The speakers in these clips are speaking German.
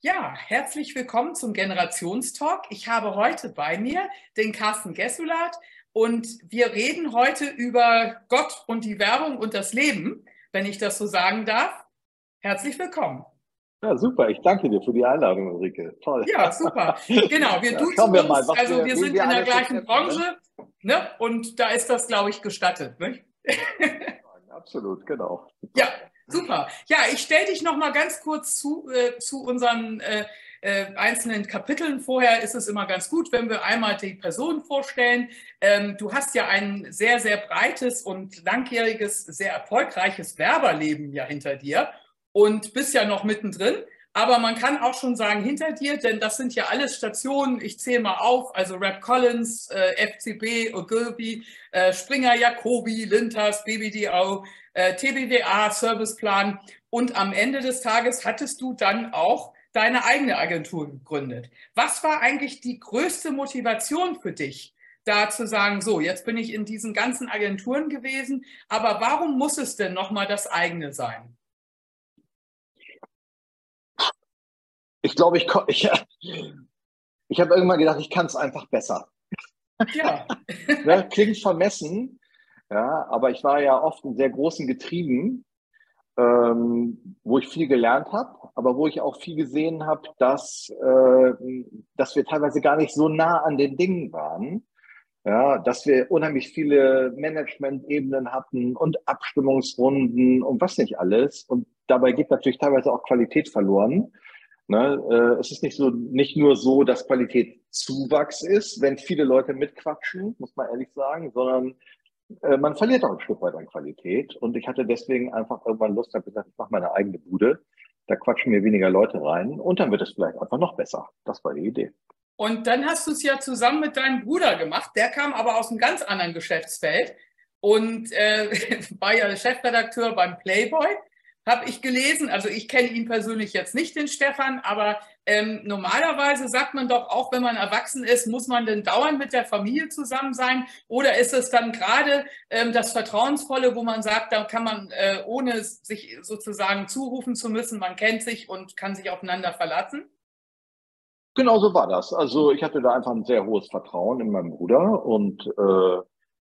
Ja, herzlich willkommen zum Generationstalk. Ich habe heute bei mir den Carsten Gessulat und wir reden heute über Gott und die Werbung und das Leben, wenn ich das so sagen darf. Herzlich willkommen. Ja, super. Ich danke dir für die Einladung, Ulrike. Toll. Ja, super. Genau, wir ja, duzen wir uns. Mal, also wir, wir sind wir in der gleichen Branche ne? und da ist das, glaube ich, gestattet. Ne? Absolut, genau. Ja, Super. Ja, ich stelle dich noch mal ganz kurz zu, äh, zu unseren äh, äh, einzelnen Kapiteln. Vorher ist es immer ganz gut, wenn wir einmal die Person vorstellen. Ähm, du hast ja ein sehr, sehr breites und langjähriges, sehr erfolgreiches Werberleben ja hinter dir und bist ja noch mittendrin. Aber man kann auch schon sagen hinter dir, denn das sind ja alles Stationen. Ich zähle mal auf, also Rap Collins, äh, FCB, Ogilvy, äh, Springer Jacobi, Lintas, BBDO, äh, TBWA, Serviceplan. Und am Ende des Tages hattest du dann auch deine eigene Agentur gegründet. Was war eigentlich die größte Motivation für dich, da zu sagen, so, jetzt bin ich in diesen ganzen Agenturen gewesen, aber warum muss es denn nochmal das eigene sein? Ich glaube, ich, ich, ich habe irgendwann gedacht, ich kann es einfach besser. Ja. ne, klingt vermessen, ja, aber ich war ja oft in sehr großen Getrieben, ähm, wo ich viel gelernt habe, aber wo ich auch viel gesehen habe, dass, äh, dass wir teilweise gar nicht so nah an den Dingen waren. Ja, dass wir unheimlich viele Management-Ebenen hatten und Abstimmungsrunden und was nicht alles. Und dabei geht natürlich teilweise auch Qualität verloren. Ne? Äh, es ist nicht so, nicht nur so, dass Qualität Zuwachs ist, wenn viele Leute mitquatschen, muss man ehrlich sagen, sondern äh, man verliert auch ein Stück weit an Qualität. Und ich hatte deswegen einfach irgendwann Lust, habe gesagt, ich mache meine eigene Bude. Da quatschen mir weniger Leute rein und dann wird es vielleicht einfach noch besser. Das war die Idee. Und dann hast du es ja zusammen mit deinem Bruder gemacht. Der kam aber aus einem ganz anderen Geschäftsfeld und äh, war ja Chefredakteur beim Playboy habe ich gelesen. Also ich kenne ihn persönlich jetzt nicht, den Stefan, aber ähm, normalerweise sagt man doch auch, wenn man erwachsen ist, muss man denn dauernd mit der Familie zusammen sein? Oder ist es dann gerade ähm, das Vertrauensvolle, wo man sagt, da kann man, äh, ohne sich sozusagen zurufen zu müssen, man kennt sich und kann sich aufeinander verlassen? Genau so war das. Also ich hatte da einfach ein sehr hohes Vertrauen in meinen Bruder und äh,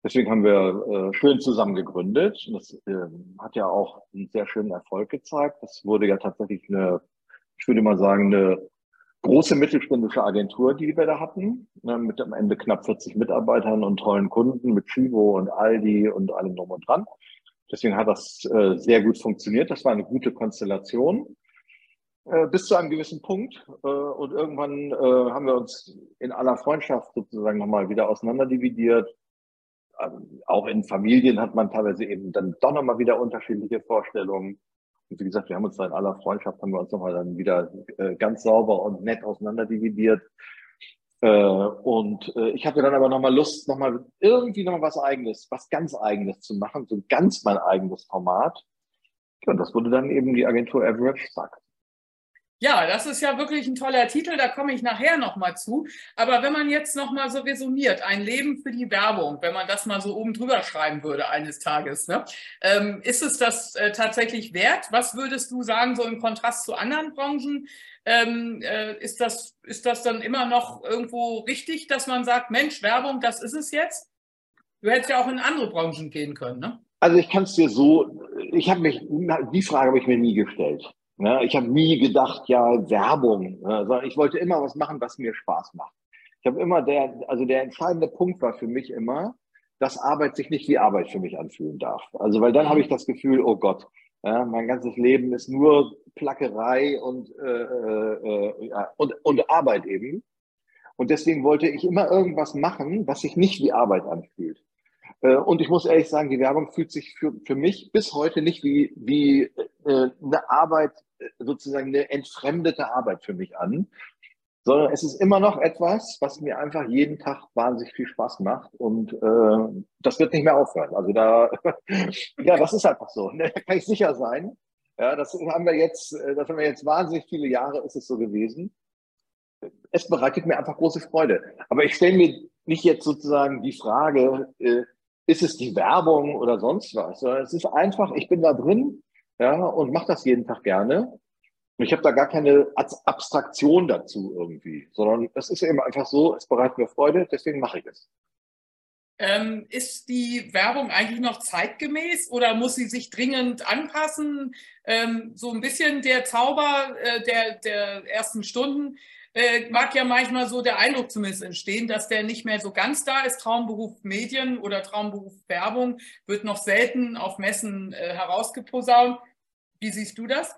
Deswegen haben wir äh, schön zusammen gegründet. Das äh, hat ja auch einen sehr schönen Erfolg gezeigt. Das wurde ja tatsächlich eine, ich würde mal sagen, eine große mittelständische Agentur, die wir da hatten, ne, mit am Ende knapp 40 Mitarbeitern und tollen Kunden mit Chivo und Aldi und allem drum und dran. Deswegen hat das äh, sehr gut funktioniert. Das war eine gute Konstellation äh, bis zu einem gewissen Punkt. Äh, und irgendwann äh, haben wir uns in aller Freundschaft sozusagen nochmal wieder auseinanderdividiert auch in Familien hat man teilweise eben dann doch nochmal wieder unterschiedliche Vorstellungen. Und wie gesagt, wir haben uns da in aller Freundschaft, haben wir uns nochmal dann wieder äh, ganz sauber und nett auseinanderdividiert. Äh, und äh, ich hatte dann aber nochmal Lust, nochmal irgendwie nochmal was eigenes, was ganz eigenes zu machen, so ganz mein eigenes Format. und das wurde dann eben die Agentur Average Sack. Ja, das ist ja wirklich ein toller Titel, da komme ich nachher nochmal zu. Aber wenn man jetzt nochmal so resümiert, ein Leben für die Werbung, wenn man das mal so oben drüber schreiben würde eines Tages, ne? ähm, ist es das äh, tatsächlich wert? Was würdest du sagen, so im Kontrast zu anderen Branchen? Ähm, äh, ist, das, ist das dann immer noch irgendwo richtig, dass man sagt, Mensch, Werbung, das ist es jetzt? Du hättest ja auch in andere Branchen gehen können, ne? Also ich kann es dir so, ich habe mich, die Frage habe ich mir nie gestellt. Ne? Ich habe nie gedacht, ja, Werbung, ne? sondern ich wollte immer was machen, was mir Spaß macht. Ich habe immer der, also der entscheidende Punkt war für mich immer, dass Arbeit sich nicht wie Arbeit für mich anfühlen darf. Also weil dann habe ich das Gefühl, oh Gott, ja, mein ganzes Leben ist nur Plackerei und, äh, äh, ja, und, und Arbeit eben. Und deswegen wollte ich immer irgendwas machen, was sich nicht wie Arbeit anfühlt. Äh, und ich muss ehrlich sagen, die Werbung fühlt sich für, für mich bis heute nicht wie, wie äh, eine Arbeit, sozusagen eine entfremdete Arbeit für mich an, sondern es ist immer noch etwas, was mir einfach jeden Tag wahnsinnig viel Spaß macht und äh, das wird nicht mehr aufhören. Also da, ja, das ist einfach so. Ne? Da kann ich sicher sein. Ja, das haben wir jetzt, äh, das haben wir jetzt wahnsinnig viele Jahre ist es so gewesen. Es bereitet mir einfach große Freude. Aber ich stelle mir nicht jetzt sozusagen die Frage, äh, ist es die Werbung oder sonst was, sondern es ist einfach, ich bin da drin ja, und mache das jeden Tag gerne. Und ich habe da gar keine Abstraktion dazu irgendwie, sondern es ist eben einfach so, es bereitet mir Freude, deswegen mache ich es. Ähm, ist die Werbung eigentlich noch zeitgemäß oder muss sie sich dringend anpassen? Ähm, so ein bisschen der Zauber äh, der, der ersten Stunden äh, mag ja manchmal so der Eindruck zumindest entstehen, dass der nicht mehr so ganz da ist. Traumberuf Medien oder Traumberuf Werbung wird noch selten auf Messen äh, herausgeposaunt. Wie siehst du das?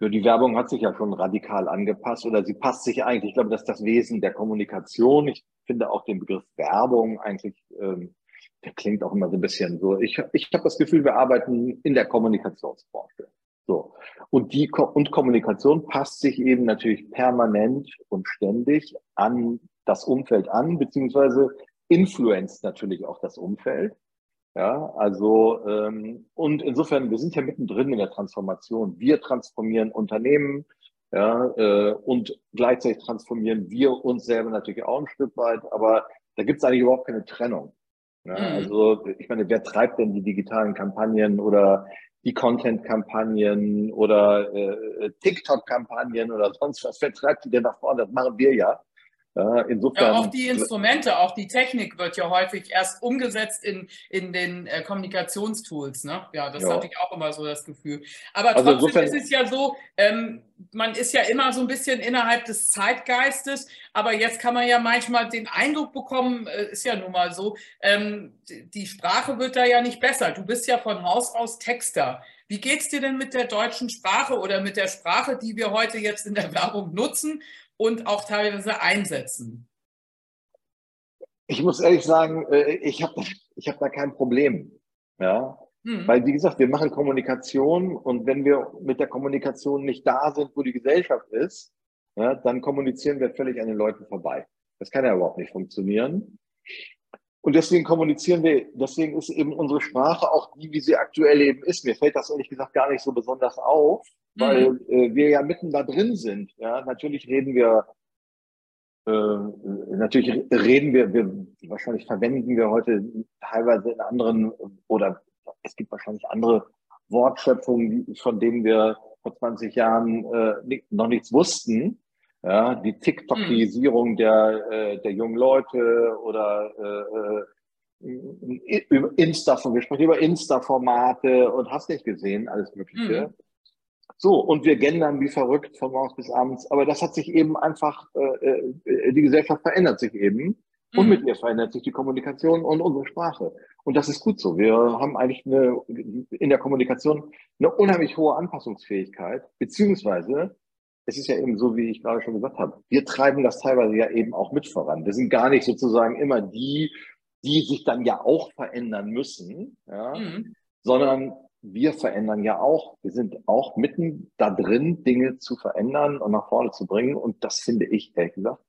Ja, die Werbung hat sich ja schon radikal angepasst oder sie passt sich eigentlich, ich glaube, das ist das Wesen der Kommunikation. Ich finde auch den Begriff Werbung eigentlich, ähm, der klingt auch immer so ein bisschen so. Ich, ich habe das Gefühl, wir arbeiten in der Kommunikationsbranche. So. Und die und Kommunikation passt sich eben natürlich permanent und ständig an das Umfeld an, beziehungsweise influenzt natürlich auch das Umfeld. Ja, also ähm, und insofern, wir sind ja mittendrin in der Transformation. Wir transformieren Unternehmen, ja, äh, und gleichzeitig transformieren wir uns selber natürlich auch ein Stück weit, aber da gibt es eigentlich überhaupt keine Trennung. Ja, mhm. Also ich meine, wer treibt denn die digitalen Kampagnen oder die Content-Kampagnen oder äh, TikTok-Kampagnen oder sonst was? Wer treibt die denn nach vorne? Das machen wir ja. Ja, insofern. Ja, auch die Instrumente, auch die Technik wird ja häufig erst umgesetzt in, in den äh, Kommunikationstools. Ne? Ja, das ja. hatte ich auch immer so das Gefühl. Aber also trotzdem ist es ja so, ähm, man ist ja immer so ein bisschen innerhalb des Zeitgeistes, aber jetzt kann man ja manchmal den Eindruck bekommen, äh, ist ja nun mal so, ähm, die Sprache wird da ja nicht besser. Du bist ja von Haus aus Texter. Wie geht es dir denn mit der deutschen Sprache oder mit der Sprache, die wir heute jetzt in der Werbung nutzen? Und auch teilweise einsetzen? Ich muss ehrlich sagen, äh, ich habe ich hab da kein Problem. Ja? Hm. Weil, wie gesagt, wir machen Kommunikation und wenn wir mit der Kommunikation nicht da sind, wo die Gesellschaft ist, ja, dann kommunizieren wir völlig an den Leuten vorbei. Das kann ja überhaupt nicht funktionieren. Und deswegen kommunizieren wir, deswegen ist eben unsere Sprache auch die, wie sie aktuell eben ist. Mir fällt das ehrlich gesagt gar nicht so besonders auf, weil mhm. äh, wir ja mitten da drin sind. Ja, natürlich reden wir, äh, natürlich reden wir, wir, wahrscheinlich verwenden wir heute teilweise in anderen oder es gibt wahrscheinlich andere Wortschöpfungen, von denen wir vor 20 Jahren äh, noch nichts wussten. Ja, die TikTokisierung mhm. der, äh, der jungen Leute oder äh, äh über Insta, wir sprechen über Insta-Formate und hast nicht gesehen, alles Mögliche. Mhm. So, und wir gendern wie verrückt von morgens bis abends. Aber das hat sich eben einfach, äh, äh, die Gesellschaft verändert sich eben. Und mhm. mit ihr verändert sich die Kommunikation und unsere Sprache. Und das ist gut so. Wir haben eigentlich eine, in der Kommunikation eine unheimlich hohe Anpassungsfähigkeit, beziehungsweise es ist ja eben so, wie ich gerade schon gesagt habe, wir treiben das teilweise ja eben auch mit voran. Wir sind gar nicht sozusagen immer die, die sich dann ja auch verändern müssen, ja, mhm. sondern wir verändern ja auch. Wir sind auch mitten da drin, Dinge zu verändern und nach vorne zu bringen. Und das finde ich, ehrlich gesagt,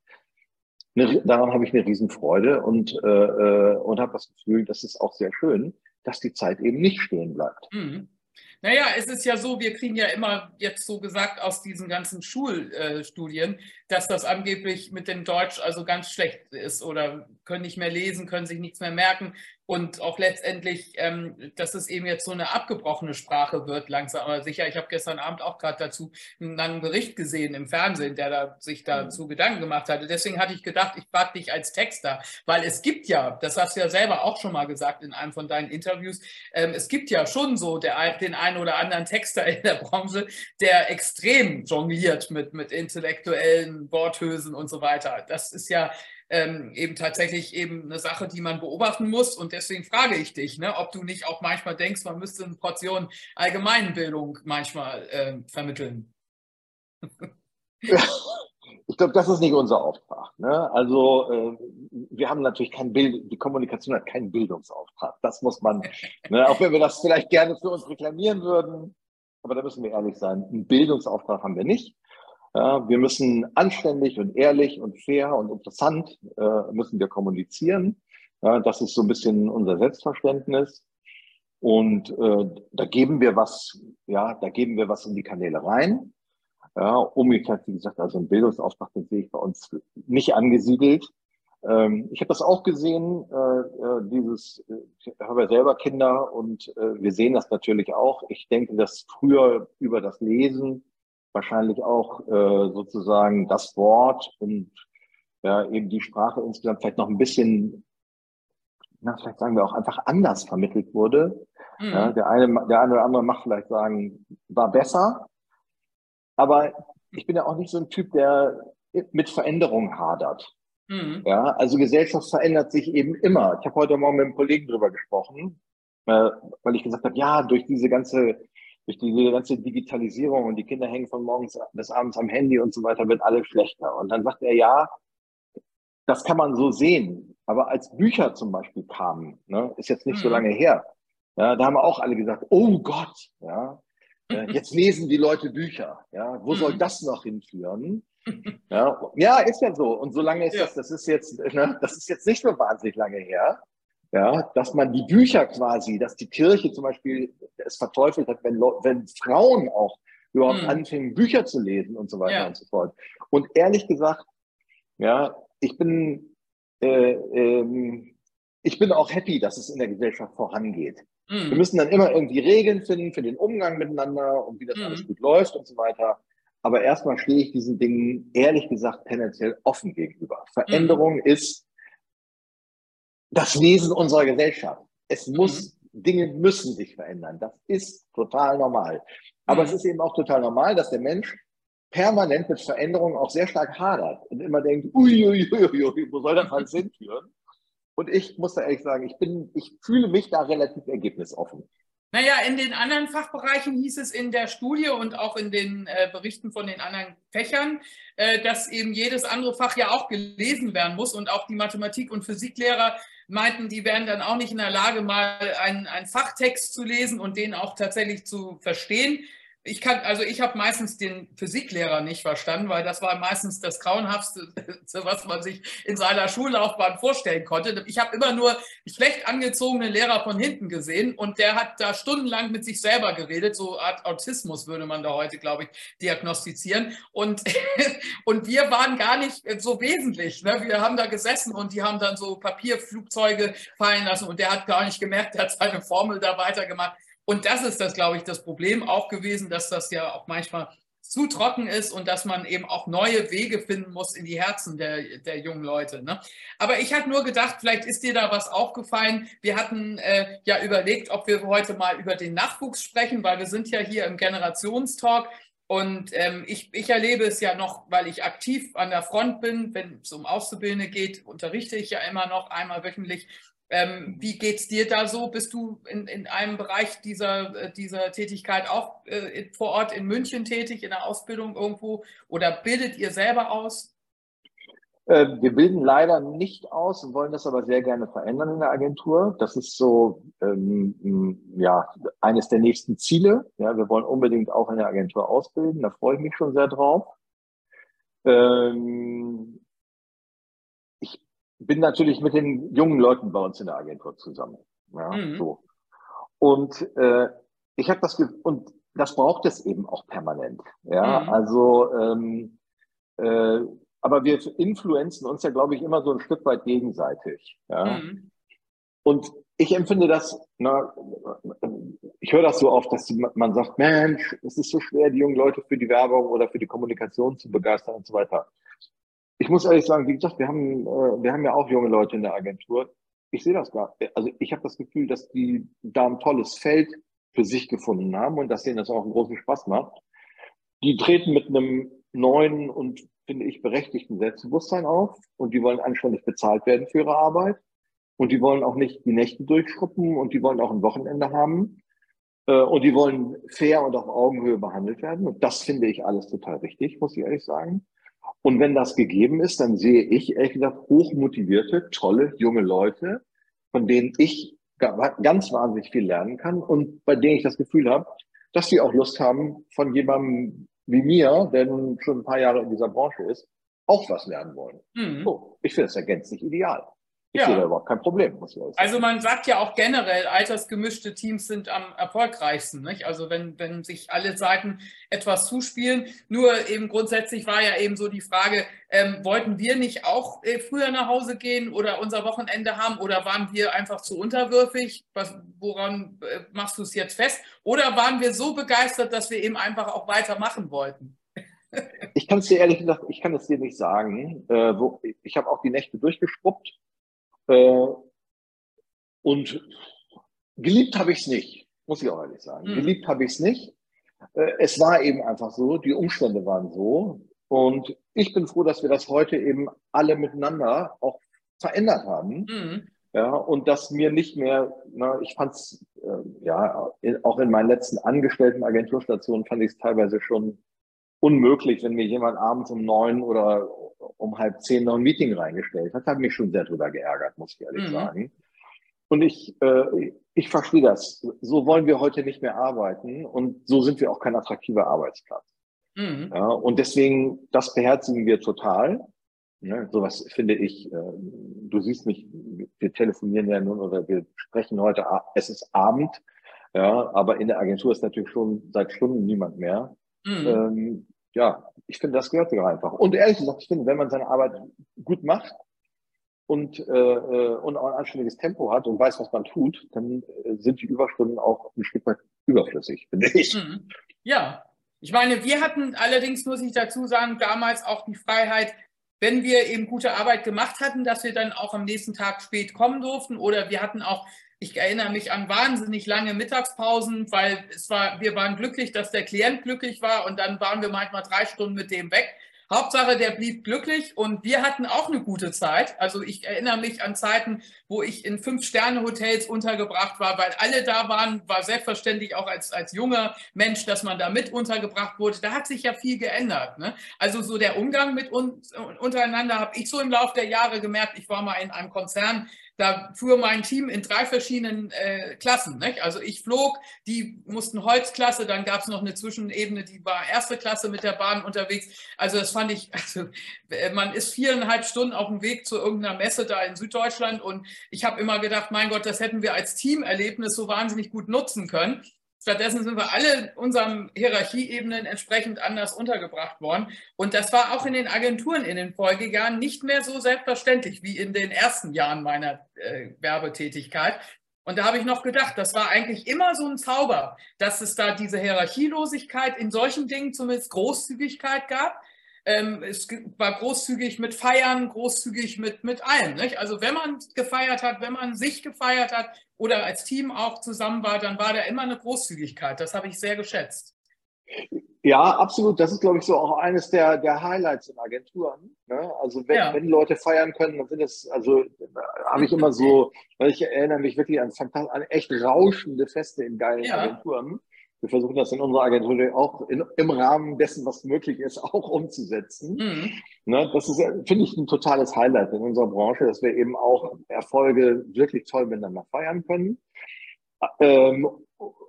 eine, daran habe ich eine Riesenfreude und, äh, äh und habe das Gefühl, das ist auch sehr schön, dass die Zeit eben nicht stehen bleibt. Mhm. Naja, es ist ja so, wir kriegen ja immer jetzt so gesagt aus diesen ganzen Schulstudien, dass das angeblich mit dem Deutsch also ganz schlecht ist oder können nicht mehr lesen, können sich nichts mehr merken und auch letztendlich, ähm, dass es eben jetzt so eine abgebrochene Sprache wird, langsam aber sicher. Ich habe gestern Abend auch gerade dazu einen langen Bericht gesehen im Fernsehen, der da, sich dazu mhm. Gedanken gemacht hatte. Deswegen hatte ich gedacht, ich frage dich als Texter, weil es gibt ja, das hast du ja selber auch schon mal gesagt in einem von deinen Interviews, ähm, es gibt ja schon so der, den einen oder anderen Texter in der Branche, der extrem jongliert mit, mit intellektuellen Worthülsen und so weiter. Das ist ja ähm, eben tatsächlich eben eine Sache, die man beobachten muss. Und deswegen frage ich dich, ne, ob du nicht auch manchmal denkst, man müsste eine Portion Allgemeinbildung manchmal äh, vermitteln. Ich glaube, das ist nicht unser Auftrag. Ne? Also äh, wir haben natürlich kein Bild, die Kommunikation hat keinen Bildungsauftrag. Das muss man, ne, auch wenn wir das vielleicht gerne für uns reklamieren würden, aber da müssen wir ehrlich sein, einen Bildungsauftrag haben wir nicht. Ja, wir müssen anständig und ehrlich und fair und interessant äh, müssen wir kommunizieren. Ja, das ist so ein bisschen unser Selbstverständnis. Und äh, da geben wir was, ja, da geben wir was in die Kanäle rein. Ja, umgekehrt, wie gesagt, also ein Bildungsauftrag, den sehe ich bei uns nicht angesiedelt. Ähm, ich habe das auch gesehen, äh, äh dieses, ich habe ja selber Kinder und äh, wir sehen das natürlich auch. Ich denke, dass früher über das Lesen wahrscheinlich auch äh, sozusagen das Wort und ja, eben die Sprache insgesamt vielleicht noch ein bisschen, na, vielleicht sagen wir auch einfach anders vermittelt wurde. Mhm. Ja, der, eine, der eine oder andere macht vielleicht sagen, war besser. Aber ich bin ja auch nicht so ein Typ, der mit Veränderungen hadert. Mhm. Ja, also Gesellschaft verändert sich eben immer. Ich habe heute Morgen mit einem Kollegen drüber gesprochen, äh, weil ich gesagt habe, ja, durch diese ganze durch diese ganze Digitalisierung und die Kinder hängen von morgens bis abends am Handy und so weiter, wird alles schlechter. Und dann sagt er, ja, das kann man so sehen. Aber als Bücher zum Beispiel kamen, ne, ist jetzt nicht mhm. so lange her, ja, da haben auch alle gesagt, oh Gott, ja, äh, jetzt lesen die Leute Bücher. Ja, wo soll mhm. das noch hinführen? Ja, ja, ist ja so. Und so lange ist ja. das, das ist jetzt, ne, das ist jetzt nicht so wahnsinnig lange her ja, dass man die Bücher quasi, dass die Kirche zum Beispiel es verteufelt hat, wenn, wenn Frauen auch überhaupt mhm. anfingen, Bücher zu lesen und so weiter ja. und so fort. Und ehrlich gesagt, ja, ich bin, äh, ähm, ich bin auch happy, dass es in der Gesellschaft vorangeht. Mhm. Wir müssen dann immer irgendwie Regeln finden für den Umgang miteinander und wie das mhm. alles gut läuft und so weiter. Aber erstmal stehe ich diesen Dingen ehrlich gesagt tendenziell offen gegenüber. Veränderung mhm. ist das Wesen unserer Gesellschaft. Es muss, mhm. Dinge müssen sich verändern. Das ist total normal. Aber mhm. es ist eben auch total normal, dass der Mensch permanent mit Veränderungen auch sehr stark hadert und immer denkt, uiuiuiui, ui, ui, wo soll das alles hinführen? Und ich muss da ehrlich sagen, ich bin, ich fühle mich da relativ ergebnisoffen. Naja, in den anderen Fachbereichen hieß es in der Studie und auch in den äh, Berichten von den anderen Fächern, äh, dass eben jedes andere Fach ja auch gelesen werden muss und auch die Mathematik- und Physiklehrer meinten, die wären dann auch nicht in der Lage, mal einen, einen Fachtext zu lesen und den auch tatsächlich zu verstehen ich kann, also ich habe meistens den Physiklehrer nicht verstanden, weil das war meistens das Grauenhaftste, was man sich in seiner Schullaufbahn vorstellen konnte. Ich habe immer nur schlecht angezogene Lehrer von hinten gesehen und der hat da stundenlang mit sich selber geredet. So Art Autismus würde man da heute, glaube ich, diagnostizieren. Und, und wir waren gar nicht so wesentlich. Ne? Wir haben da gesessen und die haben dann so Papierflugzeuge fallen lassen und der hat gar nicht gemerkt, der hat seine Formel da weitergemacht. Und das ist das, glaube ich, das Problem auch gewesen, dass das ja auch manchmal zu trocken ist und dass man eben auch neue Wege finden muss in die Herzen der, der jungen Leute. Ne? Aber ich hatte nur gedacht, vielleicht ist dir da was aufgefallen. Wir hatten äh, ja überlegt, ob wir heute mal über den Nachwuchs sprechen, weil wir sind ja hier im Generationstalk. Und ähm, ich, ich erlebe es ja noch, weil ich aktiv an der Front bin, wenn es um Auszubildende geht, unterrichte ich ja immer noch einmal wöchentlich. Ähm, wie geht es dir da so? Bist du in, in einem Bereich dieser, äh, dieser Tätigkeit auch äh, vor Ort in München tätig, in der Ausbildung irgendwo? Oder bildet ihr selber aus? Äh, wir bilden leider nicht aus und wollen das aber sehr gerne verändern in der Agentur. Das ist so ähm, ja eines der nächsten Ziele. Ja, wir wollen unbedingt auch in der Agentur ausbilden. Da freue ich mich schon sehr drauf. Ähm, bin natürlich mit den jungen Leuten bei uns in der Agentur zusammen. Ja, mhm. so. Und äh, ich habe das und das braucht es eben auch permanent. Ja, mhm. also ähm, äh, aber wir influenzen uns ja, glaube ich, immer so ein Stück weit gegenseitig. Ja. Mhm. Und ich empfinde das, na, ich höre das so oft, dass man sagt, Mensch, es ist so schwer, die jungen Leute für die Werbung oder für die Kommunikation zu begeistern und so weiter muss ehrlich sagen, wie gesagt, wir haben, äh, wir haben ja auch junge Leute in der Agentur. Ich sehe das gar, also ich habe das Gefühl, dass die da ein tolles Feld für sich gefunden haben und dass denen das auch einen großen Spaß macht. Die treten mit einem neuen und, finde ich, berechtigten Selbstbewusstsein auf und die wollen anständig bezahlt werden für ihre Arbeit und die wollen auch nicht die Nächte durchschruppen und die wollen auch ein Wochenende haben äh, und die wollen fair und auf Augenhöhe behandelt werden und das finde ich alles total richtig, muss ich ehrlich sagen. Und wenn das gegeben ist, dann sehe ich, ehrlich gesagt, hochmotivierte, tolle, junge Leute, von denen ich ganz wahnsinnig viel lernen kann und bei denen ich das Gefühl habe, dass sie auch Lust haben, von jemandem wie mir, der nun schon ein paar Jahre in dieser Branche ist, auch was lernen wollen. Mhm. So, ich finde es ja gänzlich ideal. Ich ja. sehe da überhaupt kein Problem. Also man sagt ja auch generell, altersgemischte Teams sind am erfolgreichsten. Nicht? Also wenn, wenn sich alle Seiten etwas zuspielen. Nur eben grundsätzlich war ja eben so die Frage, ähm, wollten wir nicht auch äh, früher nach Hause gehen oder unser Wochenende haben oder waren wir einfach zu unterwürfig? Was, woran äh, machst du es jetzt fest? Oder waren wir so begeistert, dass wir eben einfach auch weitermachen wollten? Ich kann es dir ehrlich gesagt, ich kann es dir nicht sagen. Äh, wo, ich habe auch die Nächte durchgeschrubbt äh, und geliebt habe ich es nicht, muss ich auch ehrlich sagen. Mhm. Geliebt habe ich es nicht. Äh, es war eben einfach so, die Umstände waren so. Und ich bin froh, dass wir das heute eben alle miteinander auch verändert haben. Mhm. Ja, und dass mir nicht mehr, na, ich fand es, äh, ja, in, auch in meinen letzten angestellten Agenturstationen fand ich es teilweise schon unmöglich, wenn mir jemand abends um neun oder um halb zehn noch ein Meeting reingestellt hat. Hat mich schon sehr drüber geärgert, muss ich ehrlich mhm. sagen. Und ich, äh, ich verstehe das. So wollen wir heute nicht mehr arbeiten und so sind wir auch kein attraktiver Arbeitsplatz. Mhm. Ja, und deswegen, das beherzigen wir total. Ne, sowas finde ich, äh, du siehst mich, wir telefonieren ja nun oder wir sprechen heute, es ist Abend, ja, aber in der Agentur ist natürlich schon seit Stunden niemand mehr. Mhm. Ähm, ja, ich finde, das gehört sogar einfach. Und ehrlich gesagt, ich finde, wenn man seine Arbeit gut macht und, äh, äh, und auch ein anständiges Tempo hat und weiß, was man tut, dann äh, sind die Überstunden auch ein Stück weit überflüssig, finde ich. Mhm. Ja, ich meine, wir hatten allerdings, muss ich dazu sagen, damals auch die Freiheit, wenn wir eben gute Arbeit gemacht hatten, dass wir dann auch am nächsten Tag spät kommen durften. Oder wir hatten auch, ich erinnere mich an wahnsinnig lange Mittagspausen, weil es war, wir waren glücklich, dass der Klient glücklich war und dann waren wir manchmal drei Stunden mit dem weg. Hauptsache, der blieb glücklich und wir hatten auch eine gute Zeit. Also ich erinnere mich an Zeiten, wo ich in Fünf-Sterne-Hotels untergebracht war, weil alle da waren, war selbstverständlich auch als, als junger Mensch, dass man da mit untergebracht wurde. Da hat sich ja viel geändert. Ne? Also so der Umgang mit uns untereinander habe ich so im Laufe der Jahre gemerkt. Ich war mal in einem Konzern, da fuhr mein Team in drei verschiedenen äh, Klassen. Nicht? Also ich flog, die mussten Holzklasse, dann gab es noch eine Zwischenebene, die war erste Klasse mit der Bahn unterwegs. Also das fand ich, also äh, man ist viereinhalb Stunden auf dem Weg zu irgendeiner Messe da in Süddeutschland und ich habe immer gedacht, mein Gott, das hätten wir als Teamerlebnis so wahnsinnig gut nutzen können. Stattdessen sind wir alle unseren Hierarchieebenen entsprechend anders untergebracht worden. Und das war auch in den Agenturen in den Folgejahren nicht mehr so selbstverständlich wie in den ersten Jahren meiner äh, Werbetätigkeit. Und da habe ich noch gedacht, das war eigentlich immer so ein Zauber, dass es da diese Hierarchielosigkeit in solchen Dingen zumindest Großzügigkeit gab. Ähm, es war großzügig mit Feiern, großzügig mit, mit allem. Nicht? Also wenn man gefeiert hat, wenn man sich gefeiert hat oder als Team auch zusammen war, dann war da immer eine Großzügigkeit. Das habe ich sehr geschätzt. Ja, absolut. Das ist, glaube ich, so auch eines der, der Highlights in Agenturen. Ne? Also wenn, ja. wenn Leute feiern können, dann sind es, also habe ich immer so, weil ich erinnere mich wirklich an, an echt rauschende Feste in geilen ja. Agenturen wir versuchen das in unserer Agentur auch in, im Rahmen dessen, was möglich ist, auch umzusetzen. Mhm. Ne, das ist, finde ich, ein totales Highlight in unserer Branche, dass wir eben auch Erfolge wirklich toll miteinander feiern können. Ähm,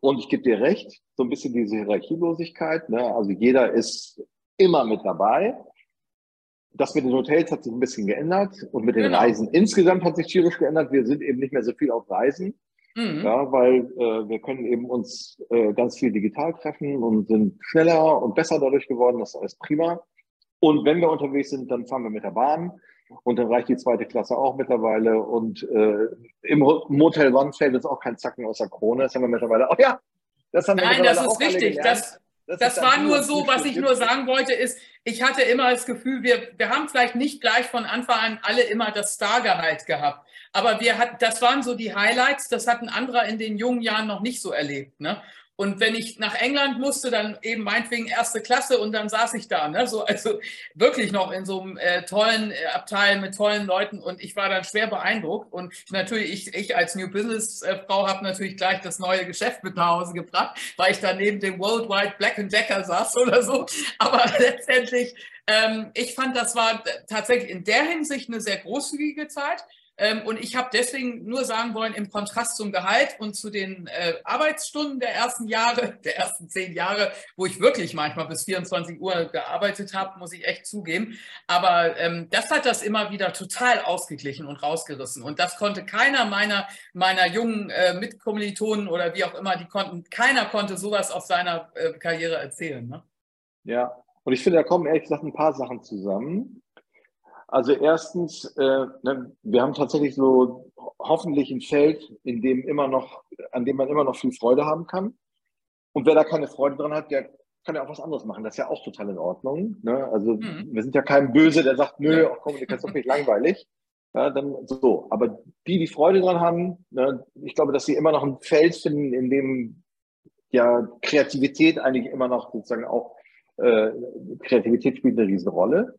und ich gebe dir recht, so ein bisschen diese Hierarchielosigkeit. Ne? Also jeder ist immer mit dabei. Das mit den Hotels hat sich ein bisschen geändert und mit den genau. Reisen insgesamt hat sich tierisch geändert. Wir sind eben nicht mehr so viel auf Reisen. Mhm. Ja, weil äh, wir können eben uns äh, ganz viel digital treffen und sind schneller und besser dadurch geworden. Das ist alles prima. Und wenn wir unterwegs sind, dann fahren wir mit der Bahn. Und dann reicht die zweite Klasse auch mittlerweile. Und äh, im Motel One fällt uns auch kein Zacken aus der Krone. Das haben wir mittlerweile auch. Ja, das haben wir Nein, das ist richtig. Das, das, das war nur so, was ich nur sagen wollte, ist, ich hatte immer das Gefühl, wir, wir haben vielleicht nicht gleich von Anfang an alle immer das Stargehalt gehabt. Aber wir hatten, das waren so die Highlights, das hatten andere in den jungen Jahren noch nicht so erlebt. Ne? Und wenn ich nach England musste, dann eben meinetwegen erste Klasse und dann saß ich da. Ne? So, also wirklich noch in so einem äh, tollen äh, Abteil mit tollen Leuten und ich war dann schwer beeindruckt. Und natürlich, ich, ich als New Business äh, Frau habe natürlich gleich das neue Geschäft mit nach Hause gebracht, weil ich da neben dem Worldwide Black Decker saß oder so. Aber letztendlich, ähm, ich fand, das war tatsächlich in der Hinsicht eine sehr großzügige Zeit. Ähm, und ich habe deswegen nur sagen wollen, im Kontrast zum Gehalt und zu den äh, Arbeitsstunden der ersten Jahre, der ersten zehn Jahre, wo ich wirklich manchmal bis 24 Uhr gearbeitet habe, muss ich echt zugeben. Aber ähm, das hat das immer wieder total ausgeglichen und rausgerissen. Und das konnte keiner meiner, meiner jungen äh, Mitkommilitonen oder wie auch immer, die konnten, keiner konnte sowas aus seiner äh, Karriere erzählen. Ne? Ja, und ich finde, da kommen ehrlich gesagt ein paar Sachen zusammen. Also erstens, äh, ne, wir haben tatsächlich so hoffentlich ein Feld, in dem immer noch, an dem man immer noch viel Freude haben kann. Und wer da keine Freude dran hat, der kann ja auch was anderes machen. Das ist ja auch total in Ordnung. Ne? Also mhm. wir sind ja kein Böse, der sagt, nö, auch Kommunikation finde ich langweilig. Ja, dann so. Aber die, die Freude dran haben, ne, ich glaube, dass sie immer noch ein Feld finden, in dem ja Kreativität eigentlich immer noch sozusagen auch äh, Kreativität spielt eine Riesenrolle.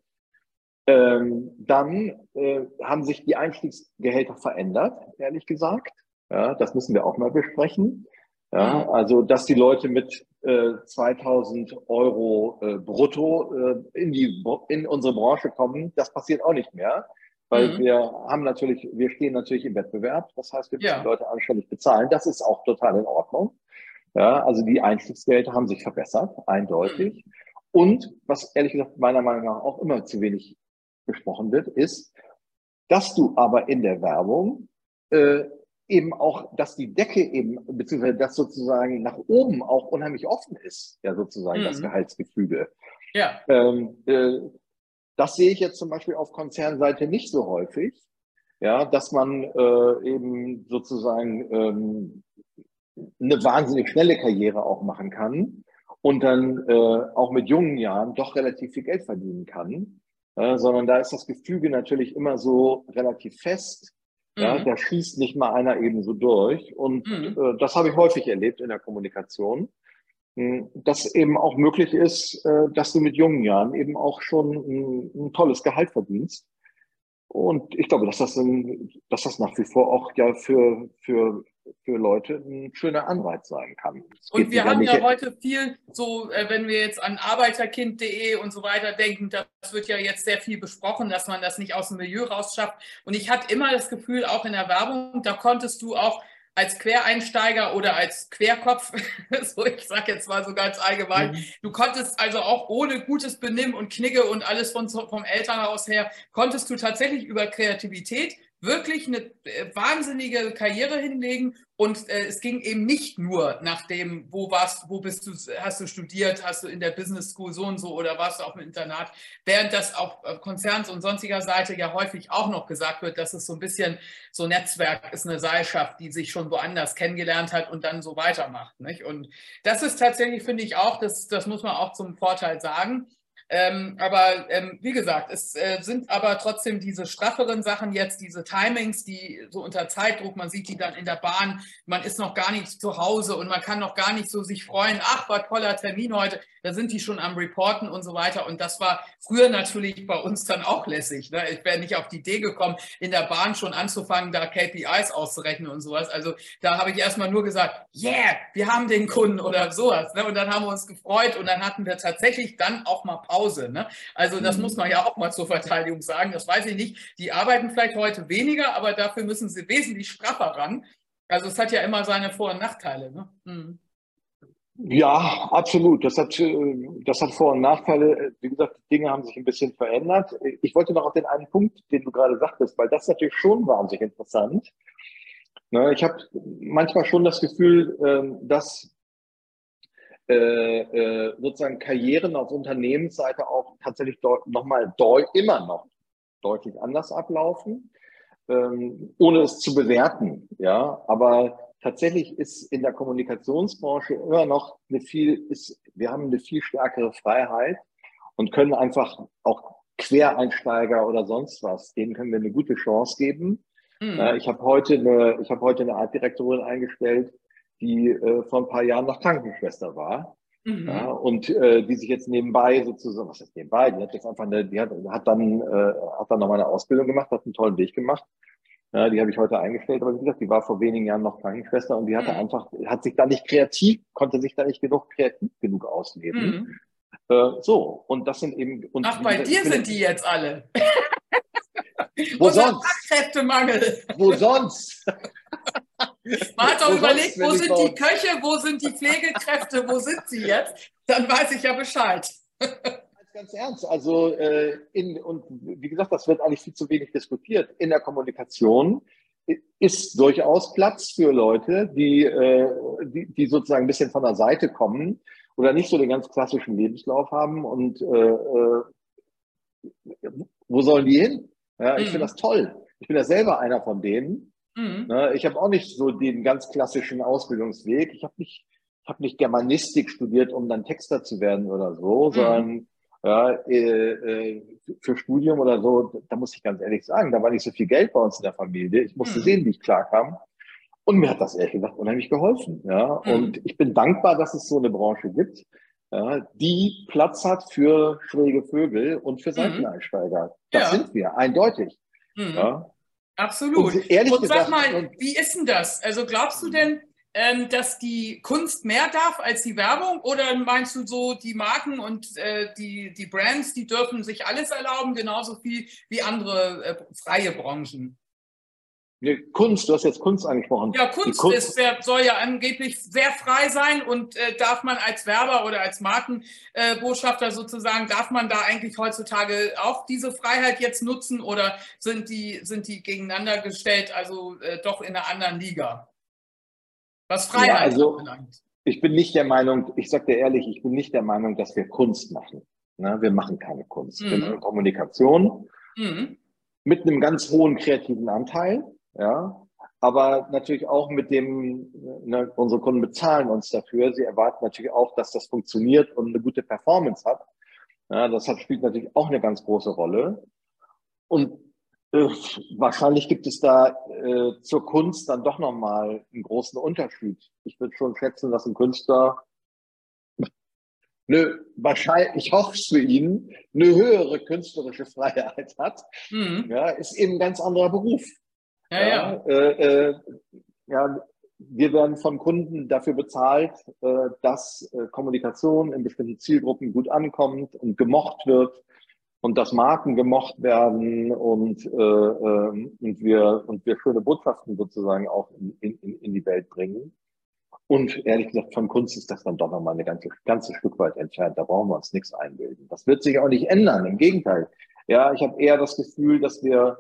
Ähm, dann äh, haben sich die Einstiegsgehälter verändert, ehrlich gesagt. Ja, das müssen wir auch mal besprechen. Ja, also, dass die Leute mit äh, 2000 Euro äh, brutto äh, in, die, in unsere Branche kommen, das passiert auch nicht mehr, weil mhm. wir haben natürlich, wir stehen natürlich im Wettbewerb. Das heißt, wir müssen ja. die Leute anständig bezahlen. Das ist auch total in Ordnung. Ja, also die Einstiegsgelder haben sich verbessert, eindeutig. Mhm. Und was ehrlich gesagt meiner Meinung nach auch immer zu wenig besprochen wird, ist, dass du aber in der Werbung äh, eben auch, dass die Decke eben, beziehungsweise das sozusagen nach oben auch unheimlich offen ist, ja sozusagen mhm. das Gehaltsgefüge. Ja. Ähm, äh, das sehe ich jetzt zum Beispiel auf Konzernseite nicht so häufig, ja, dass man äh, eben sozusagen ähm, eine wahnsinnig schnelle Karriere auch machen kann und dann äh, auch mit jungen Jahren doch relativ viel Geld verdienen kann, äh, sondern da ist das Gefüge natürlich immer so relativ fest ja, mhm. da schießt nicht mal einer eben so durch. Und mhm. äh, das habe ich häufig erlebt in der Kommunikation, hm, dass eben auch möglich ist, äh, dass du mit jungen Jahren eben auch schon ein, ein tolles Gehalt verdienst. Und ich glaube, dass das, ein, dass das nach wie vor auch ja für, für für Leute ein schöner Anreiz sein kann. Und wir haben ja heute viel so, äh, wenn wir jetzt an arbeiterkind.de und so weiter denken, das wird ja jetzt sehr viel besprochen, dass man das nicht aus dem Milieu rausschafft. Und ich hatte immer das Gefühl, auch in der Werbung, da konntest du auch als Quereinsteiger oder als Querkopf, so ich sage jetzt mal so ganz allgemein, mhm. du konntest also auch ohne gutes Benimm und Knigge und alles von, vom Elternhaus her, konntest du tatsächlich über Kreativität wirklich eine äh, wahnsinnige Karriere hinlegen und äh, es ging eben nicht nur nach dem, wo warst, wo bist du, hast du studiert, hast du in der Business School so und so oder warst du auf dem Internat, während das auf Konzerns und sonstiger Seite ja häufig auch noch gesagt wird, dass es so ein bisschen so Netzwerk ist, eine Seilschaft, die sich schon woanders kennengelernt hat und dann so weitermacht. Nicht? Und das ist tatsächlich, finde ich auch, das, das muss man auch zum Vorteil sagen. Ähm, aber ähm, wie gesagt, es äh, sind aber trotzdem diese strafferen Sachen jetzt, diese Timings, die so unter Zeitdruck, man sieht die dann in der Bahn, man ist noch gar nicht zu Hause und man kann noch gar nicht so sich freuen, ach, war toller Termin heute, da sind die schon am Reporten und so weiter. Und das war früher natürlich bei uns dann auch lässig. Ne? Ich wäre nicht auf die Idee gekommen, in der Bahn schon anzufangen, da KPIs auszurechnen und sowas. Also da habe ich erstmal nur gesagt, yeah, wir haben den Kunden oder sowas. Ne? Und dann haben wir uns gefreut und dann hatten wir tatsächlich dann auch mal Pause. Ne? Also das mhm. muss man ja auch mal zur Verteidigung sagen. Das weiß ich nicht. Die arbeiten vielleicht heute weniger, aber dafür müssen sie wesentlich straffer ran. Also es hat ja immer seine Vor- und Nachteile. Ne? Mhm. Ja, absolut. Das hat, äh, das hat Vor- und Nachteile. Wie gesagt, die Dinge haben sich ein bisschen verändert. Ich wollte noch auf den einen Punkt, den du gerade sagtest, weil das ist natürlich schon wahnsinnig interessant. Ne, ich habe manchmal schon das Gefühl, ähm, dass äh, äh, sozusagen Karrieren auf Unternehmensseite auch tatsächlich nochmal immer noch deutlich anders ablaufen, ähm, ohne es zu bewerten. Ja, aber tatsächlich ist in der Kommunikationsbranche immer noch eine viel, ist, wir haben eine viel stärkere Freiheit und können einfach auch Quereinsteiger oder sonst was, denen können wir eine gute Chance geben. Mhm. Ich habe heute eine, ich habe heute eine Artdirektorin eingestellt, die äh, vor ein paar Jahren noch Krankenschwester war. Mhm. Ja, und äh, die sich jetzt nebenbei sozusagen, was ist nebenbei, die hat jetzt einfach eine, die hat, hat dann, äh, hat dann nochmal eine Ausbildung gemacht, hat einen tollen Weg gemacht ja, die habe ich heute eingestellt, aber wie gesagt, die war vor wenigen Jahren noch Krankenschwester und die hatte mhm. einfach, hat sich da nicht kreativ, konnte sich da nicht genug kreativ genug ausleben. Mhm. Äh, so, und das sind eben. Und Ach, bei dir sind die jetzt alle. Wo sonst? Fachkräftemangel. Wo sonst? Man hat doch überlegt, wo sind die Köche, wo sind die Pflegekräfte, wo sind sie jetzt? Dann weiß ich ja Bescheid ganz ernst. Also äh, in, und wie gesagt, das wird eigentlich viel zu wenig diskutiert. In der Kommunikation ist durchaus Platz für Leute, die, äh, die, die sozusagen ein bisschen von der Seite kommen oder nicht so den ganz klassischen Lebenslauf haben. Und äh, äh, wo sollen die hin? Ja, ich mhm. finde das toll. Ich bin ja selber einer von denen. Mhm. Ne, ich habe auch nicht so den ganz klassischen Ausbildungsweg. Ich habe nicht ich habe nicht Germanistik studiert, um dann Texter zu werden oder so, mhm. sondern ja, äh, äh, für Studium oder so, da muss ich ganz ehrlich sagen, da war nicht so viel Geld bei uns in der Familie. Ich musste mhm. sehen, wie ich klarkam. Und mir hat das ehrlich gesagt unheimlich geholfen. Ja. Mhm. Und ich bin dankbar, dass es so eine Branche gibt, ja, die Platz hat für schräge Vögel und für mhm. Seiteneinsteiger. Das ja. sind wir, eindeutig. Mhm. Ja. Absolut. Und, ehrlich und sag gesagt, mal, wie ist denn das? Also glaubst du denn, ähm, dass die Kunst mehr darf als die Werbung? Oder meinst du so, die Marken und äh, die, die Brands, die dürfen sich alles erlauben, genauso viel wie andere äh, freie Branchen? Kunst, du hast jetzt Kunst angesprochen. Ja, Kunst, Kunst ist, soll ja angeblich sehr frei sein und äh, darf man als Werber oder als Markenbotschafter äh, sozusagen, darf man da eigentlich heutzutage auch diese Freiheit jetzt nutzen oder sind die, sind die gegeneinander gestellt, also äh, doch in einer anderen Liga? Was Freiheit ja, also, anbelangt. Ich bin nicht der Meinung, ich sage dir ehrlich, ich bin nicht der Meinung, dass wir Kunst machen. Na, wir machen keine Kunst. Mhm. Wir machen Kommunikation mhm. mit einem ganz hohen kreativen Anteil ja, aber natürlich auch mit dem, ne, unsere Kunden bezahlen uns dafür. Sie erwarten natürlich auch, dass das funktioniert und eine gute Performance hat. Ja, das hat, spielt natürlich auch eine ganz große Rolle. Und äh, wahrscheinlich gibt es da äh, zur Kunst dann doch nochmal einen großen Unterschied. Ich würde schon schätzen, dass ein Künstler eine, wahrscheinlich, ich hoffe es für ihn, eine höhere künstlerische Freiheit hat. Mhm. Ja, ist eben ein ganz anderer Beruf. Ja, ja. Äh, äh, ja, wir werden von Kunden dafür bezahlt, äh, dass äh, Kommunikation in bestimmten Zielgruppen gut ankommt und gemocht wird und dass Marken gemocht werden und, äh, ähm, und, wir, und wir schöne Botschaften sozusagen auch in, in, in die Welt bringen. Und ehrlich gesagt, von Kunst ist das dann doch nochmal eine ganze, ganze Stück weit entfernt. Da brauchen wir uns nichts einbilden. Das wird sich auch nicht ändern. Im Gegenteil. Ja, ich habe eher das Gefühl, dass wir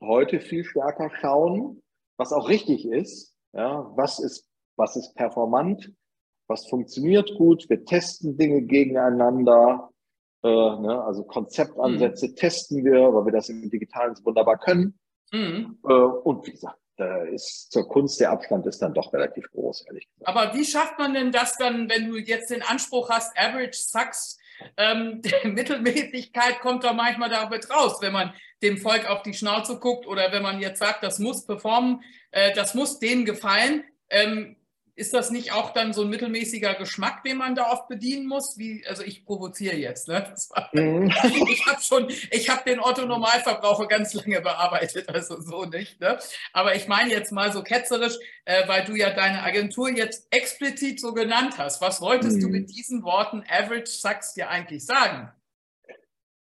heute viel stärker schauen, was auch richtig ist. Ja, was ist, was ist performant? Was funktioniert gut? Wir testen Dinge gegeneinander. Äh, ne, also Konzeptansätze mhm. testen wir, weil wir das im Digitalen so wunderbar können. Mhm. Äh, und wie gesagt, da ist zur Kunst der Abstand ist dann doch relativ groß, ehrlich gesagt. Aber wie schafft man denn das dann, wenn du jetzt den Anspruch hast, Average Sucks, ähm, Mittelmäßigkeit kommt da manchmal damit raus, wenn man dem Volk auf die Schnauze guckt oder wenn man jetzt sagt, das muss performen, äh, das muss denen gefallen. Ähm, ist das nicht auch dann so ein mittelmäßiger Geschmack, den man da oft bedienen muss? Wie, also ich provoziere jetzt. Ne? War, mhm. Ich habe schon, ich habe den Otto Normalverbraucher ganz lange bearbeitet, also so nicht. Ne? Aber ich meine jetzt mal so ketzerisch, äh, weil du ja deine Agentur jetzt explizit so genannt hast. Was wolltest mhm. du mit diesen Worten Average Sucks dir eigentlich sagen?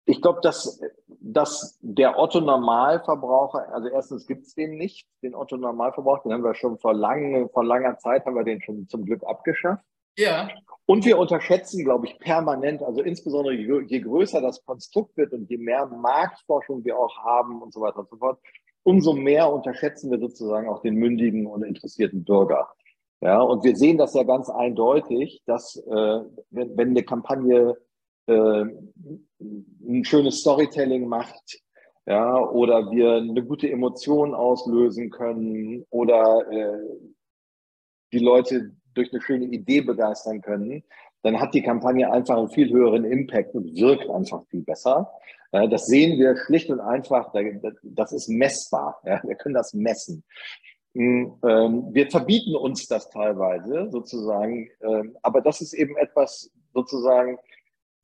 Ich glaube, dass, dass der Otto Normalverbraucher, also erstens gibt es den nicht, den Otto Normalverbraucher, den haben wir schon vor, lange, vor langer Zeit, haben wir den schon zum Glück abgeschafft. Ja. Und wir unterschätzen, glaube ich, permanent, also insbesondere je, je größer das Konstrukt wird und je mehr Marktforschung wir auch haben und so weiter und so fort, umso mehr unterschätzen wir sozusagen auch den mündigen und interessierten Bürger. Ja, und wir sehen das ja ganz eindeutig, dass äh, wenn, wenn eine Kampagne äh, ein schönes Storytelling macht, ja, oder wir eine gute Emotion auslösen können oder äh, die Leute durch eine schöne Idee begeistern können, dann hat die Kampagne einfach einen viel höheren Impact und wirkt einfach viel besser. Das sehen wir schlicht und einfach, das ist messbar. Wir können das messen. Hm, ähm, wir verbieten uns das teilweise sozusagen, ähm, aber das ist eben etwas sozusagen,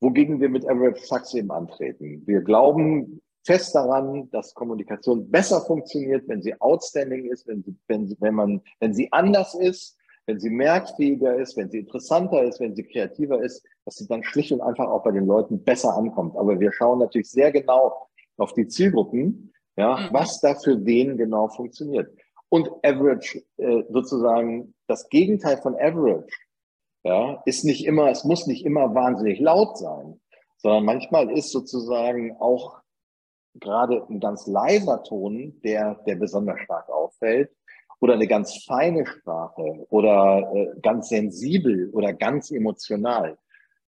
wogegen wir mit Average Sucks eben antreten. Wir glauben fest daran, dass Kommunikation besser funktioniert, wenn sie outstanding ist, wenn sie, wenn sie, wenn man, wenn sie anders ist, wenn sie merkfähiger ist, wenn sie interessanter ist, wenn sie kreativer ist, dass sie dann schlicht und einfach auch bei den Leuten besser ankommt. Aber wir schauen natürlich sehr genau auf die Zielgruppen, ja, mhm. was da für wen genau funktioniert. Und Average, äh, sozusagen das Gegenteil von Average, ja, ist nicht immer, es muss nicht immer wahnsinnig laut sein, sondern manchmal ist sozusagen auch gerade ein ganz leiser Ton, der, der besonders stark auffällt, oder eine ganz feine Sprache oder äh, ganz sensibel oder ganz emotional.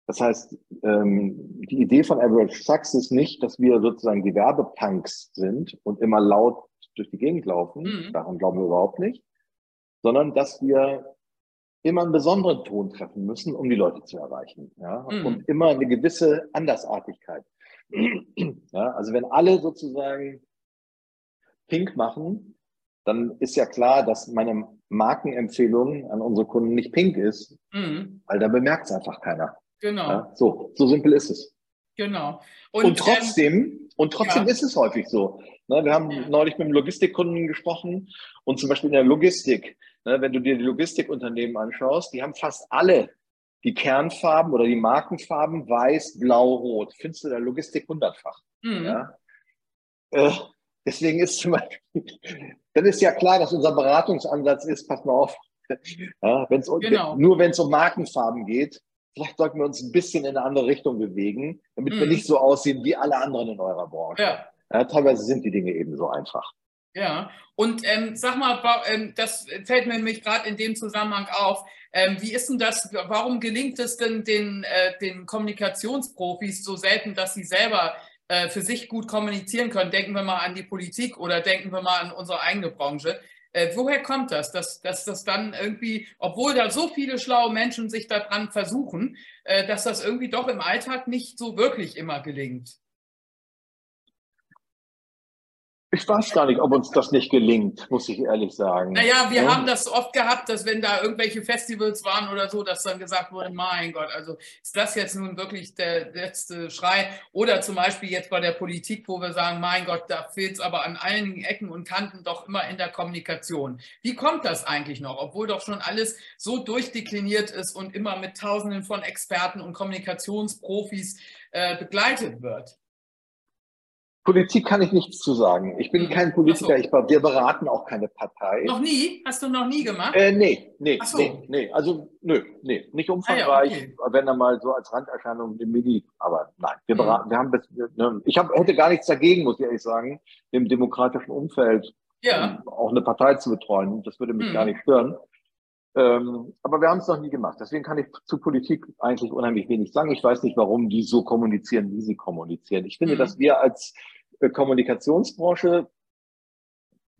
Das heißt, ähm, die Idee von Average Sucks ist nicht, dass wir sozusagen die Werbepunks sind und immer laut durch die Gegend laufen. Mhm. Daran glauben wir überhaupt nicht. Sondern, dass wir immer einen besonderen Ton treffen müssen, um die Leute zu erreichen. Ja? Mhm. Und immer eine gewisse Andersartigkeit. Ja? Also wenn alle sozusagen pink machen, dann ist ja klar, dass meine Markenempfehlung an unsere Kunden nicht pink ist, mhm. weil da bemerkt es einfach keiner. Genau. Ja? So, so simpel ist es. Genau. Und, und trotzdem, ähm, und trotzdem ja. ist es häufig so. Ne, wir haben neulich mit einem Logistikkunden gesprochen und zum Beispiel in der Logistik, wenn du dir die Logistikunternehmen anschaust, die haben fast alle die Kernfarben oder die Markenfarben weiß, blau, rot. Findest du der Logistik hundertfach. Mhm. Ja? Äh, deswegen ist zum Beispiel, dann ist ja klar, dass unser Beratungsansatz ist, pass mal auf, ja, wenn's, genau. nur wenn es um Markenfarben geht, vielleicht sollten wir uns ein bisschen in eine andere Richtung bewegen, damit mhm. wir nicht so aussehen wie alle anderen in eurer Branche. Ja. ja teilweise sind die Dinge eben so einfach. Ja, und ähm, sag mal, ähm, das fällt mir nämlich gerade in dem Zusammenhang auf. Ähm, wie ist denn das, warum gelingt es denn den, äh, den Kommunikationsprofis so selten, dass sie selber äh, für sich gut kommunizieren können? Denken wir mal an die Politik oder denken wir mal an unsere eigene Branche. Äh, woher kommt das, dass, dass das dann irgendwie, obwohl da so viele schlaue Menschen sich daran versuchen, äh, dass das irgendwie doch im Alltag nicht so wirklich immer gelingt? Ich weiß gar nicht, ob uns das nicht gelingt, muss ich ehrlich sagen. Naja, wir ja? haben das oft gehabt, dass wenn da irgendwelche Festivals waren oder so, dass dann gesagt wurde, mein Gott, also ist das jetzt nun wirklich der letzte Schrei? Oder zum Beispiel jetzt bei der Politik, wo wir sagen, mein Gott, da fehlt es aber an allen Ecken und Kanten doch immer in der Kommunikation. Wie kommt das eigentlich noch, obwohl doch schon alles so durchdekliniert ist und immer mit Tausenden von Experten und Kommunikationsprofis äh, begleitet wird? Politik kann ich nichts zu sagen. Ich bin kein Politiker, so. ich, wir beraten auch keine Partei. Noch nie? Hast du noch nie gemacht? Äh, nee, nee, so. nee, nee, also nö, nee, nicht umfangreich, ah, ja, okay. wenn er mal so als Randerscheinung im Mini, aber nein, wir mhm. beraten, wir haben bis, ne, ich hab, hätte gar nichts dagegen, muss ich ehrlich sagen, im demokratischen Umfeld ja. auch eine Partei zu betreuen. Das würde mich mhm. gar nicht stören. Ähm, aber wir haben es noch nie gemacht. Deswegen kann ich zu Politik eigentlich unheimlich wenig sagen. Ich weiß nicht, warum die so kommunizieren, wie sie kommunizieren. Ich finde, mhm. dass wir als äh, Kommunikationsbranche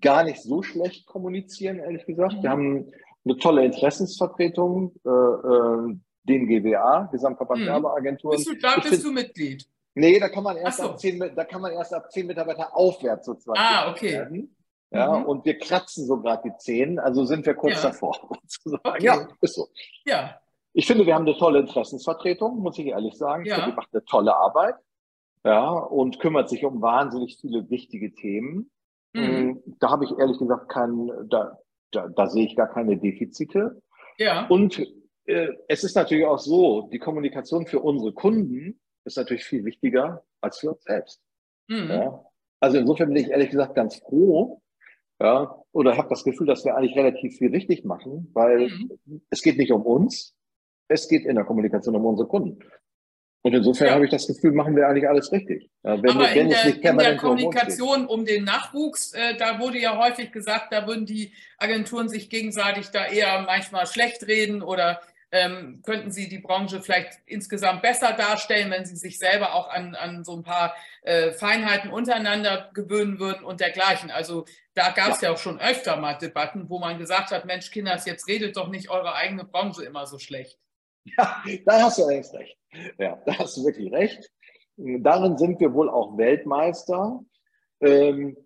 gar nicht so schlecht kommunizieren, ehrlich gesagt. Mhm. Wir haben eine tolle Interessensvertretung, äh, äh, den GWA, Gesamtverband mhm. Werbeagenturen. Bist du, da bist find, du Mitglied? Nee, da kann man erst so. ab zehn, da kann man erst ab zehn Mitarbeiter aufwärts sozusagen. Ah, okay. Werden. Ja, mhm. und wir kratzen so gerade die Zehen, also sind wir kurz ja. davor. Okay. Ja, ist so. Ja. Ich finde, wir haben eine tolle Interessensvertretung, muss ich ehrlich sagen. Ja. Ich finde, die macht eine tolle Arbeit. Ja, und kümmert sich um wahnsinnig viele wichtige Themen. Mhm. Mm, da habe ich ehrlich gesagt keinen, da, da, da sehe ich gar keine Defizite. Ja. Und äh, es ist natürlich auch so, die Kommunikation für unsere Kunden ist natürlich viel wichtiger als für uns selbst. Mhm. Ja. Also insofern bin ich ehrlich gesagt ganz froh, ja, oder habe das Gefühl, dass wir eigentlich relativ viel richtig machen, weil mhm. es geht nicht um uns, es geht in der Kommunikation um unsere Kunden. Und insofern ja. habe ich das Gefühl, machen wir eigentlich alles richtig. Ja, wenn, Aber wenn in, der, in der Kommunikation um den Nachwuchs, äh, da wurde ja häufig gesagt, da würden die Agenturen sich gegenseitig da eher manchmal schlecht reden oder ähm, könnten Sie die Branche vielleicht insgesamt besser darstellen, wenn Sie sich selber auch an, an so ein paar äh, Feinheiten untereinander gewöhnen würden und dergleichen. Also da gab es ja. ja. auch schon öfter mal Debatten, wo man gesagt hat, Mensch, Kinders, jetzt redet doch nicht eure eigene Branche immer so schlecht. Ja, da hast du echt recht. Ja, da hast du wirklich recht. Darin sind wir wohl auch Weltmeister. Ähm,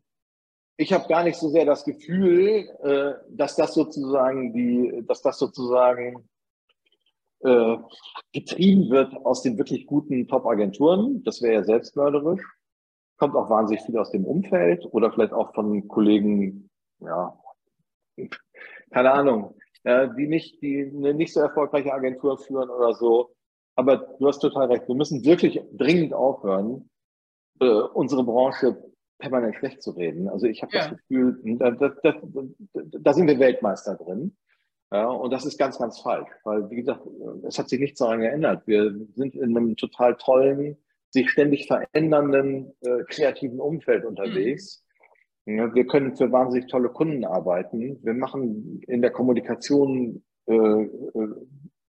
ich habe gar nicht so sehr das Gefühl, äh, dass das sozusagen die, dass das sozusagen äh, getrieben wird aus den wirklich guten Top-Agenturen. Das wäre ja selbstmörderisch. Kommt auch wahnsinnig viel aus dem Umfeld oder vielleicht auch von Kollegen, ja, keine Ahnung, äh, die nicht, die eine nicht so erfolgreiche Agentur führen oder so. Aber du hast total recht. Wir müssen wirklich dringend aufhören, äh, unsere Branche permanent schlecht zu reden. Also ich habe ja. das Gefühl, da, da, da, da sind wir Weltmeister drin. Ja, und das ist ganz, ganz falsch, weil, wie gesagt, es hat sich nichts daran geändert. Wir sind in einem total tollen, sich ständig verändernden, äh, kreativen Umfeld unterwegs. Mhm. Ja, wir können für wahnsinnig tolle Kunden arbeiten. Wir machen in der Kommunikation, äh, äh,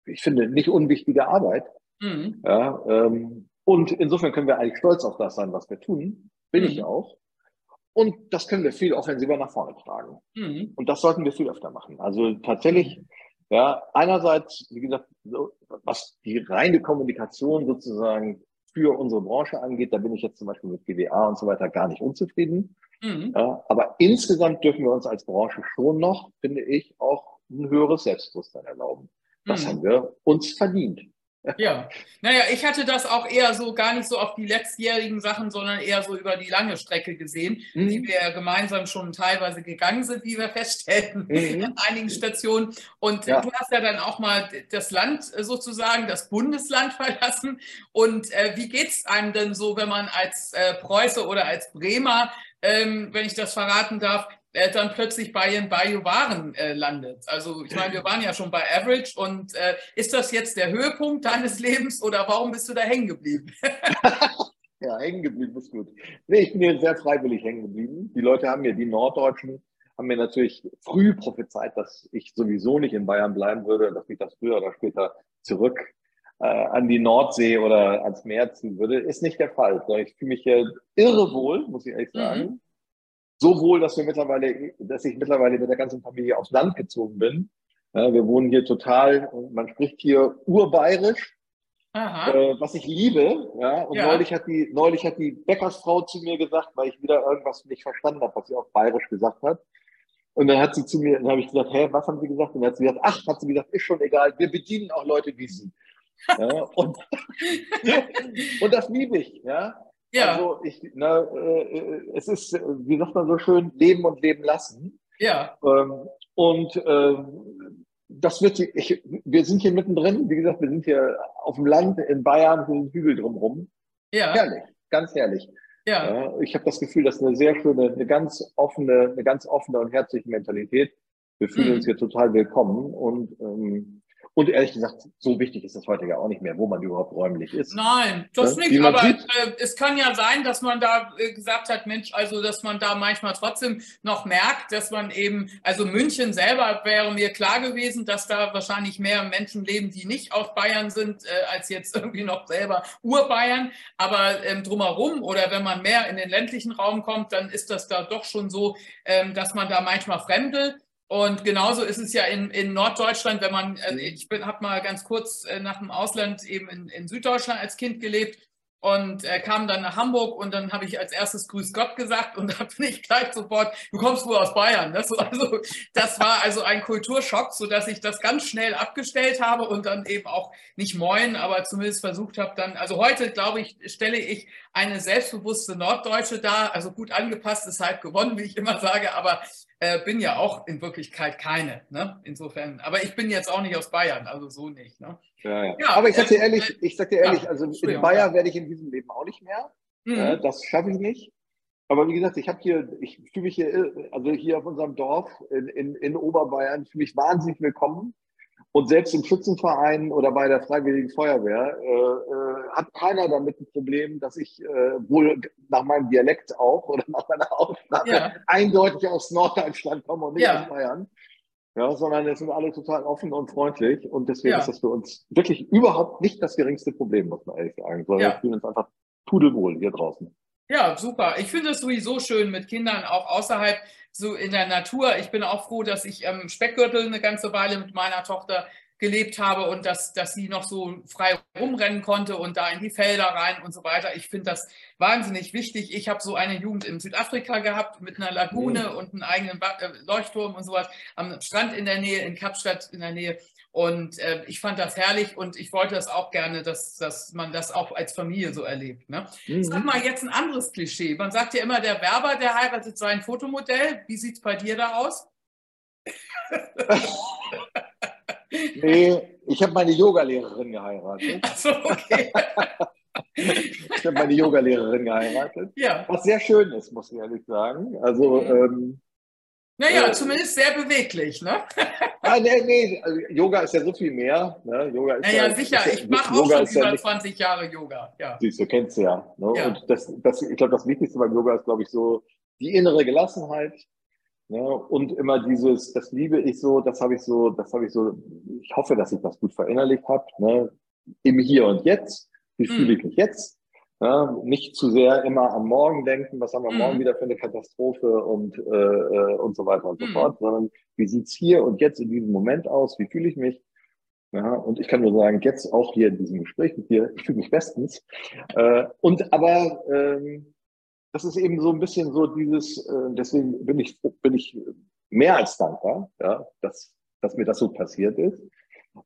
ich finde, nicht unwichtige Arbeit. Mhm. Ja, ähm, und insofern können wir eigentlich stolz auf das sein, was wir tun. Bin mhm. ich auch. Und das können wir viel offensiver nach vorne tragen. Mhm. Und das sollten wir viel öfter machen. Also tatsächlich Ja, einerseits, wie gesagt, so, was die reine Kommunikation sozusagen für unsere Branche angeht, da bin ich jetzt zum Beispiel mit GWA und so weiter gar nicht unzufrieden. Mhm. Ja, aber insgesamt dürfen wir uns als Branche schon noch, finde ich, auch ein höheres Selbstbewusstsein erlauben. Das mhm. haben wir uns verdient. Ja, naja, ich hatte das auch eher so gar nicht so auf die letztjährigen Sachen, sondern eher so über die lange Strecke gesehen, mhm. die wir ja gemeinsam schon teilweise gegangen sind, wie wir feststellten, mhm. an einigen Stationen. Und ja. du hast ja dann auch mal das Land sozusagen, das Bundesland verlassen. Und äh, wie geht es einem denn so, wenn man als äh, Preuße oder als Bremer, ähm, wenn ich das verraten darf, äh, dann plötzlich bei den Bayou Waren äh, landet. Also ich meine, wir waren ja schon bei Average und äh, ist das jetzt der Höhepunkt deines Lebens oder warum bist du da hängen geblieben? ja, hängen geblieben ist gut. Nee, ich bin hier sehr freiwillig hängen geblieben. Die Leute haben mir, die Norddeutschen, haben mir natürlich früh prophezeit, dass ich sowieso nicht in Bayern bleiben würde, dass mich das früher oder später zurück äh, an die Nordsee oder ans Meer ziehen würde. Ist nicht der Fall. Ich fühle mich hier irre wohl, muss ich ehrlich mhm. sagen. Mhm so wohl, dass wir mittlerweile, dass ich mittlerweile mit der ganzen Familie aufs Land gezogen bin. Wir wohnen hier total, man spricht hier urbayerisch, äh, was ich liebe. Ja, und ja. neulich hat die, neulich hat die Bäckersfrau zu mir gesagt, weil ich wieder irgendwas nicht verstanden habe, was sie auf bayerisch gesagt hat. Und dann hat sie zu mir, dann habe ich gesagt, hä, was haben Sie gesagt? Und dann hat sie gesagt, ach, hat sie gesagt, ist schon egal, wir bedienen auch Leute wie Sie. Ja, und, und das liebe ich, ja. Ja. Also ich, na, äh, es ist, wie sagt man so schön, leben und leben lassen. Ja. Ähm, und äh, das wird, ich, wir sind hier mittendrin, wie gesagt, wir sind hier auf dem Land in Bayern, hier sind Hügel drumherum. Ja. Herrlich, ganz herrlich. Ja. ja ich habe das Gefühl, das ist eine sehr schöne, eine ganz offene, eine ganz offene und herzliche Mentalität. Wir fühlen mhm. uns hier total willkommen und ähm, und ehrlich gesagt, so wichtig ist das heute ja auch nicht mehr, wo man überhaupt räumlich ist. Nein, das ja? nicht. Aber äh, es kann ja sein, dass man da äh, gesagt hat, Mensch, also dass man da manchmal trotzdem noch merkt, dass man eben, also München selber wäre mir klar gewesen, dass da wahrscheinlich mehr Menschen leben, die nicht aus Bayern sind, äh, als jetzt irgendwie noch selber Urbayern. Aber ähm, drumherum oder wenn man mehr in den ländlichen Raum kommt, dann ist das da doch schon so, ähm, dass man da manchmal fremdelt. Und genauso ist es ja in, in Norddeutschland, wenn man, also ich habe mal ganz kurz äh, nach dem Ausland eben in, in Süddeutschland als Kind gelebt und äh, kam dann nach Hamburg und dann habe ich als erstes Grüß Gott gesagt und da bin ich gleich sofort, du kommst wohl aus Bayern. Das, also, das war also ein Kulturschock, sodass ich das ganz schnell abgestellt habe und dann eben auch nicht moin, aber zumindest versucht habe dann, also heute glaube ich, stelle ich eine selbstbewusste Norddeutsche dar, also gut angepasst ist halt gewonnen, wie ich immer sage, aber äh, bin ja auch in Wirklichkeit keine. Ne? Insofern, aber ich bin jetzt auch nicht aus Bayern, also so nicht. Ne? Ja, ja. ja, aber ich sag dir ehrlich, äh, ich sag dir ehrlich, ja, also in Bayern werde ich in diesem Leben auch nicht mehr. Mhm. das schaffe ich nicht. Aber wie gesagt, ich habe hier, ich fühle mich hier, also hier auf unserem Dorf in, in, in Oberbayern, fühle mich wahnsinnig willkommen. Und selbst im Schützenverein oder bei der Freiwilligen Feuerwehr äh, äh, hat keiner damit ein Problem, dass ich äh, wohl nach meinem Dialekt auch oder nach meiner Aufnahme ja. eindeutig aus Norddeutschland komme und nicht ja. aus Bayern. Ja, sondern es sind alle total offen und freundlich und deswegen ja. ist das für uns wirklich überhaupt nicht das geringste Problem, muss man ehrlich sagen, sondern wir fühlen uns einfach pudelwohl hier draußen. Ja, super. Ich finde es sowieso schön mit Kindern auch außerhalb so in der Natur. Ich bin auch froh, dass ich im Speckgürtel eine ganze Weile mit meiner Tochter gelebt habe und dass, dass sie noch so frei rumrennen konnte und da in die Felder rein und so weiter. Ich finde das wahnsinnig wichtig. Ich habe so eine Jugend in Südafrika gehabt mit einer Lagune mhm. und einem eigenen äh, Leuchtturm und sowas am Strand in der Nähe, in Kapstadt in der Nähe. Und äh, ich fand das herrlich und ich wollte das auch gerne, dass, dass man das auch als Familie so erlebt. Ne? Mhm. Sag mal jetzt ein anderes Klischee. Man sagt ja immer, der Werber, der heiratet sein Fotomodell. Wie sieht es bei dir da aus? nee, ich habe meine Yogalehrerin geheiratet. Ach so, okay. ich habe meine Yogalehrerin geheiratet. Ja. Was sehr schön ist, muss ich ehrlich sagen. Also mhm. ähm, naja, äh, zumindest sehr beweglich, ne? ah, nee, nee, also Yoga ist ja so viel mehr. Ne? Yoga ist naja, ja, sicher, ist, ich mache auch schon über ja 20 Jahre Yoga. Ja. Siehst du, kennst du ja. Ne? ja. Und das, das, ich glaube, das Wichtigste beim Yoga ist, glaube ich, so die innere Gelassenheit. Ne? Und immer dieses, das liebe ich so, das habe ich so, das habe ich so, ich hoffe, dass ich das gut verinnerlicht habe. Ne? Im Hier und Jetzt. Wie hm. fühle ich mich jetzt? Ja, nicht zu sehr immer am Morgen denken, was haben wir mhm. morgen wieder für eine Katastrophe und, äh, äh und so weiter und so mhm. fort, sondern wie sieht's hier und jetzt in diesem Moment aus, wie fühle ich mich? Ja, und ich kann nur sagen, jetzt auch hier in diesem Gespräch mit dir, ich fühle mich bestens. Äh, und aber ähm, das ist eben so ein bisschen so dieses, äh, deswegen bin ich, bin ich mehr als dankbar, ja, dass, dass mir das so passiert ist.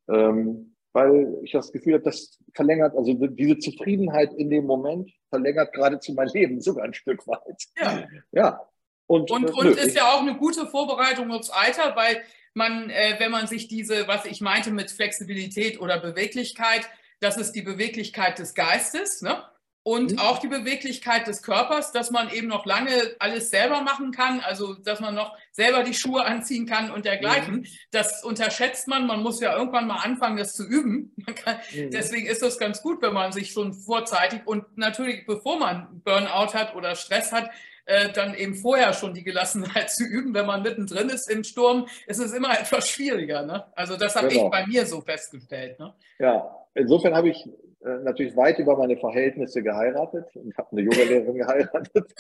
Ähm, weil ich das Gefühl habe, das verlängert, also diese Zufriedenheit in dem Moment verlängert geradezu mein Leben sogar ein Stück weit. Ja. ja. Und, und, äh, und ist ja auch eine gute Vorbereitung aufs Alter, weil man, äh, wenn man sich diese, was ich meinte mit Flexibilität oder Beweglichkeit, das ist die Beweglichkeit des Geistes, ne? Und mhm. auch die Beweglichkeit des Körpers, dass man eben noch lange alles selber machen kann, also dass man noch selber die Schuhe anziehen kann und dergleichen. Mhm. Das unterschätzt man. Man muss ja irgendwann mal anfangen, das zu üben. Kann, mhm. Deswegen ist das ganz gut, wenn man sich schon vorzeitig und natürlich, bevor man Burnout hat oder Stress hat, äh, dann eben vorher schon die Gelassenheit zu üben. Wenn man mittendrin ist im Sturm, ist es immer etwas schwieriger. Ne? Also das habe genau. ich bei mir so festgestellt. Ne? Ja, insofern habe ich natürlich weit über meine Verhältnisse geheiratet und habe eine Yogalehrerin geheiratet.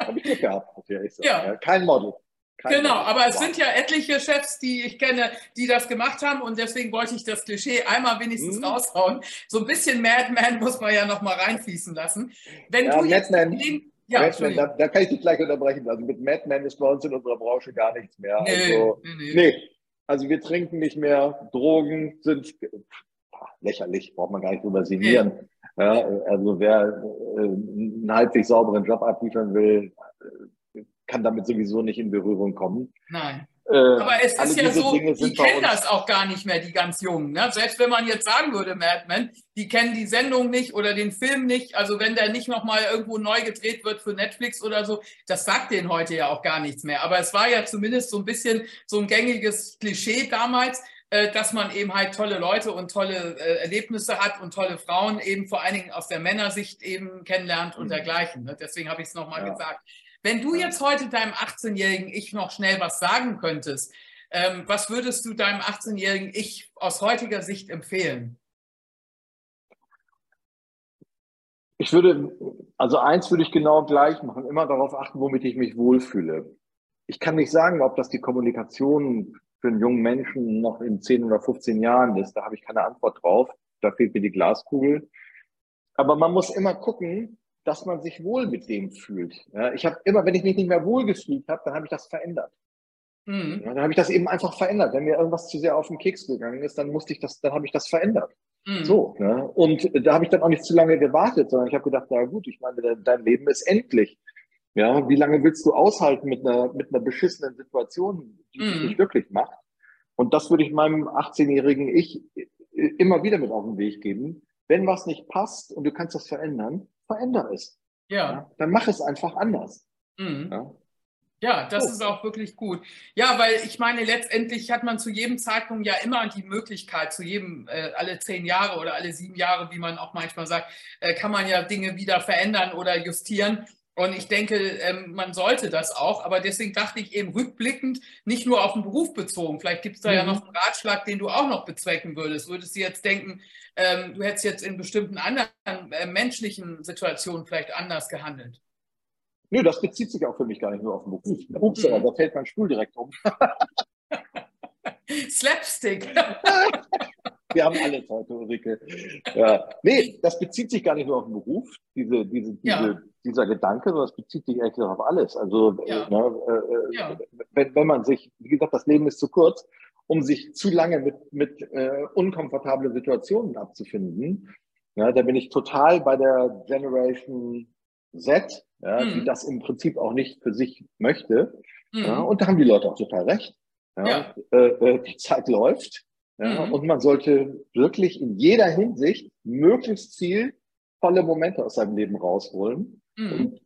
habe ich Glück gehabt, muss ich ehrlich sagen. Ja. Kein Model. Kein genau, Model. aber es sind ja etliche Chefs, die ich kenne, die das gemacht haben und deswegen wollte ich das Klischee einmal wenigstens mhm. raushauen. So ein bisschen Madman muss man ja noch mal reinfließen lassen. Wenn ja, du jetzt Madman. Ja, Madman, da, da, kann ich dich gleich unterbrechen. Also mit Madman ist bei uns in unserer Branche gar nichts mehr. Nee, also, nee, nee. nee. Also wir trinken nicht mehr, Drogen sind lächerlich, braucht man gar nicht drüber sinnieren. Ja. also wer äh, einen halbwegs sauberen Job abliefern will, äh, kann damit sowieso nicht in Berührung kommen. Nein. Äh, Aber es ist ja so, die kennen das auch gar nicht mehr, die ganz Jungen. Ne? Selbst wenn man jetzt sagen würde, Madman, die kennen die Sendung nicht oder den Film nicht. Also wenn der nicht nochmal irgendwo neu gedreht wird für Netflix oder so, das sagt denen heute ja auch gar nichts mehr. Aber es war ja zumindest so ein bisschen so ein gängiges Klischee damals. Äh, dass man eben halt tolle Leute und tolle äh, Erlebnisse hat und tolle Frauen eben vor allen Dingen aus der Männersicht eben kennenlernt und mhm. dergleichen. Ne? Deswegen habe ich es nochmal ja. gesagt. Wenn du jetzt heute deinem 18-jährigen Ich noch schnell was sagen könntest, ähm, was würdest du deinem 18-jährigen Ich aus heutiger Sicht empfehlen? Ich würde, also eins würde ich genau gleich machen, immer darauf achten, womit ich mich wohlfühle. Ich kann nicht sagen, ob das die Kommunikation für einen jungen Menschen noch in 10 oder 15 Jahren ist. Da habe ich keine Antwort drauf. Da fehlt mir die Glaskugel. Aber man muss immer gucken, dass man sich wohl mit dem fühlt. Ja, ich habe immer, wenn ich mich nicht mehr wohl gefühlt habe, dann habe ich das verändert. Mhm. Ja, dann habe ich das eben einfach verändert. Wenn mir irgendwas zu sehr auf den Keks gegangen ist, dann musste ich das, dann habe ich das verändert. Mhm. So. Ne? Und da habe ich dann auch nicht zu lange gewartet, sondern ich habe gedacht, na gut, ich meine, dein Leben ist endlich. Ja, wie lange willst du aushalten mit einer, mit einer beschissenen Situation, die dich mhm. nicht glücklich macht? Und das würde ich meinem 18-jährigen Ich immer wieder mit auf den Weg geben. Wenn was nicht passt und du kannst das verändern, veränder es. Ja. ja dann mach es einfach anders. Mhm. Ja. Ja, das ist auch wirklich gut. Ja, weil ich meine, letztendlich hat man zu jedem Zeitpunkt ja immer die Möglichkeit, zu jedem, äh, alle zehn Jahre oder alle sieben Jahre, wie man auch manchmal sagt, äh, kann man ja Dinge wieder verändern oder justieren. Und ich denke, ähm, man sollte das auch. Aber deswegen dachte ich eben rückblickend, nicht nur auf den Beruf bezogen. Vielleicht gibt es da mhm. ja noch einen Ratschlag, den du auch noch bezwecken würdest. Würdest du jetzt denken, ähm, du hättest jetzt in bestimmten anderen äh, menschlichen Situationen vielleicht anders gehandelt? Nö, das bezieht sich auch für mich gar nicht nur auf den Beruf. Ups, mhm. da fällt mein Stuhl direkt um. Slapstick. Wir haben alles heute, Ulrike. Ja. Nee, das bezieht sich gar nicht nur auf den Beruf, diese, diese, diese, ja. dieser Gedanke, sondern das bezieht sich eigentlich auf alles. Also, ja. ne, äh, wenn, wenn man sich, wie gesagt, das Leben ist zu kurz, um sich zu lange mit, mit äh, unkomfortablen Situationen abzufinden. Ja, da bin ich total bei der Generation Z, ja, mhm. die das im Prinzip auch nicht für sich möchte. Mhm. Ja, und da haben die Leute auch total recht. Ja, ja. Äh, äh, die Zeit läuft. Ja, mhm. Und man sollte wirklich in jeder Hinsicht möglichst viel volle Momente aus seinem Leben rausholen. Mhm. Und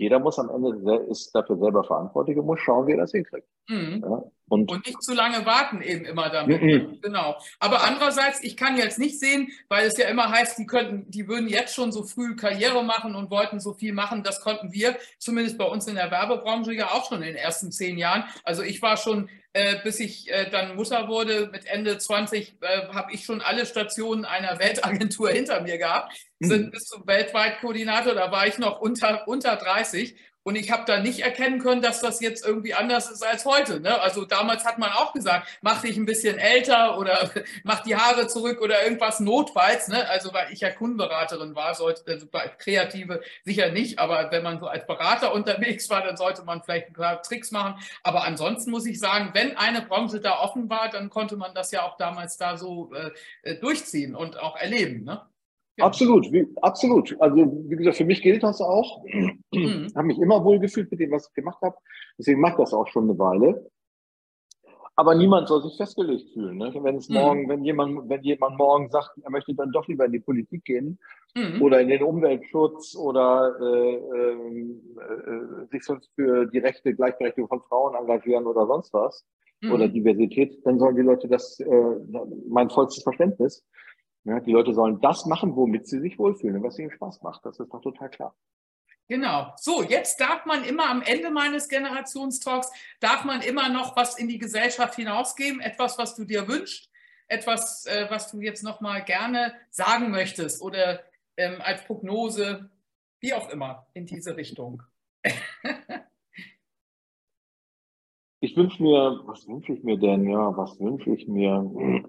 jeder muss am Ende ist dafür selber verantwortlich und muss schauen, wie er das hinkriegt. Mhm. Ja, und, und, nicht zu lange warten eben immer damit. Mhm. Genau. Aber andererseits, ich kann jetzt nicht sehen, weil es ja immer heißt, die könnten, die würden jetzt schon so früh Karriere machen und wollten so viel machen. Das konnten wir, zumindest bei uns in der Werbebranche, ja auch schon in den ersten zehn Jahren. Also ich war schon äh, bis ich äh, dann Mutter wurde. Mit Ende 20 äh, habe ich schon alle Stationen einer Weltagentur hinter mir gehabt. Sind mhm. bis zum Weltweit-Koordinator, da war ich noch unter, unter 30 und ich habe da nicht erkennen können, dass das jetzt irgendwie anders ist als heute. Ne? Also damals hat man auch gesagt, mach dich ein bisschen älter oder mach die Haare zurück oder irgendwas notfalls. Ne? Also weil ich ja Kundenberaterin war, sollte also Kreative sicher nicht, aber wenn man so als Berater unterwegs war, dann sollte man vielleicht ein paar Tricks machen. Aber ansonsten muss ich sagen, wenn eine Branche da offen war, dann konnte man das ja auch damals da so äh, äh durchziehen und auch erleben. Ne? Ja. Absolut, wie, absolut. Also wie gesagt, für mich gilt das auch. Mhm. habe mich immer wohl gefühlt mit dem, was ich gemacht habe. Deswegen macht das auch schon eine Weile. Aber niemand soll sich festgelegt fühlen. Ne? Wenn es mhm. morgen, wenn jemand, wenn jemand morgen sagt, er möchte dann doch lieber in die Politik gehen mhm. oder in den Umweltschutz oder äh, ähm, äh, sich sonst für die Rechte, Gleichberechtigung von Frauen engagieren oder sonst was mhm. oder Diversität, dann sollen die Leute das, äh, mein vollstes Verständnis. Ja, die Leute sollen das machen, womit sie sich wohlfühlen und was ihnen Spaß macht. Das ist doch total klar. Genau. So, jetzt darf man immer am Ende meines Generationstalks, darf man immer noch was in die Gesellschaft hinausgeben, etwas, was du dir wünschst, etwas, äh, was du jetzt noch mal gerne sagen möchtest oder ähm, als Prognose, wie auch immer, in diese Richtung. ich wünsche mir, was wünsche ich mir denn? Ja, was wünsche ich mir?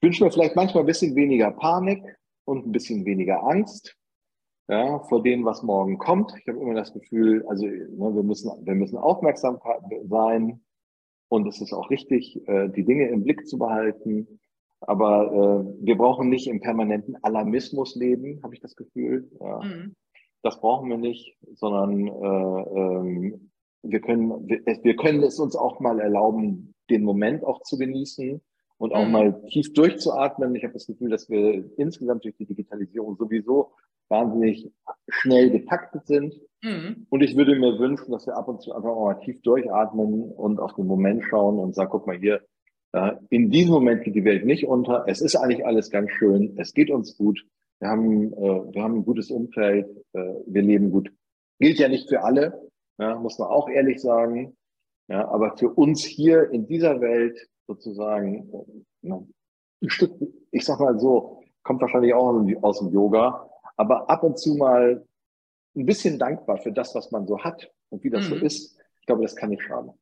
Ich wünsche mir vielleicht manchmal ein bisschen weniger Panik und ein bisschen weniger Angst ja, vor dem, was morgen kommt. Ich habe immer das Gefühl, also ne, wir, müssen, wir müssen aufmerksam sein und es ist auch richtig, äh, die Dinge im Blick zu behalten. Aber äh, wir brauchen nicht im permanenten Alarmismus leben, habe ich das Gefühl. Ja. Mhm. Das brauchen wir nicht, sondern äh, ähm, wir, können, wir, wir können es uns auch mal erlauben, den Moment auch zu genießen und auch mhm. mal tief durchzuatmen. Ich habe das Gefühl, dass wir insgesamt durch die Digitalisierung sowieso wahnsinnig schnell getaktet sind. Mhm. Und ich würde mir wünschen, dass wir ab und zu einfach mal tief durchatmen und auf den Moment schauen und sagen, guck mal hier, in diesem Moment geht die Welt nicht unter. Es ist eigentlich alles ganz schön. Es geht uns gut. Wir haben, äh, wir haben ein gutes Umfeld. Äh, wir leben gut. Gilt ja nicht für alle, muss man auch ehrlich sagen. Ja, aber für uns hier in dieser Welt sozusagen ein Stück, ich sag mal so, kommt wahrscheinlich auch aus dem Yoga, aber ab und zu mal ein bisschen dankbar für das, was man so hat und wie das mhm. so ist. Ich glaube, das kann nicht schaden.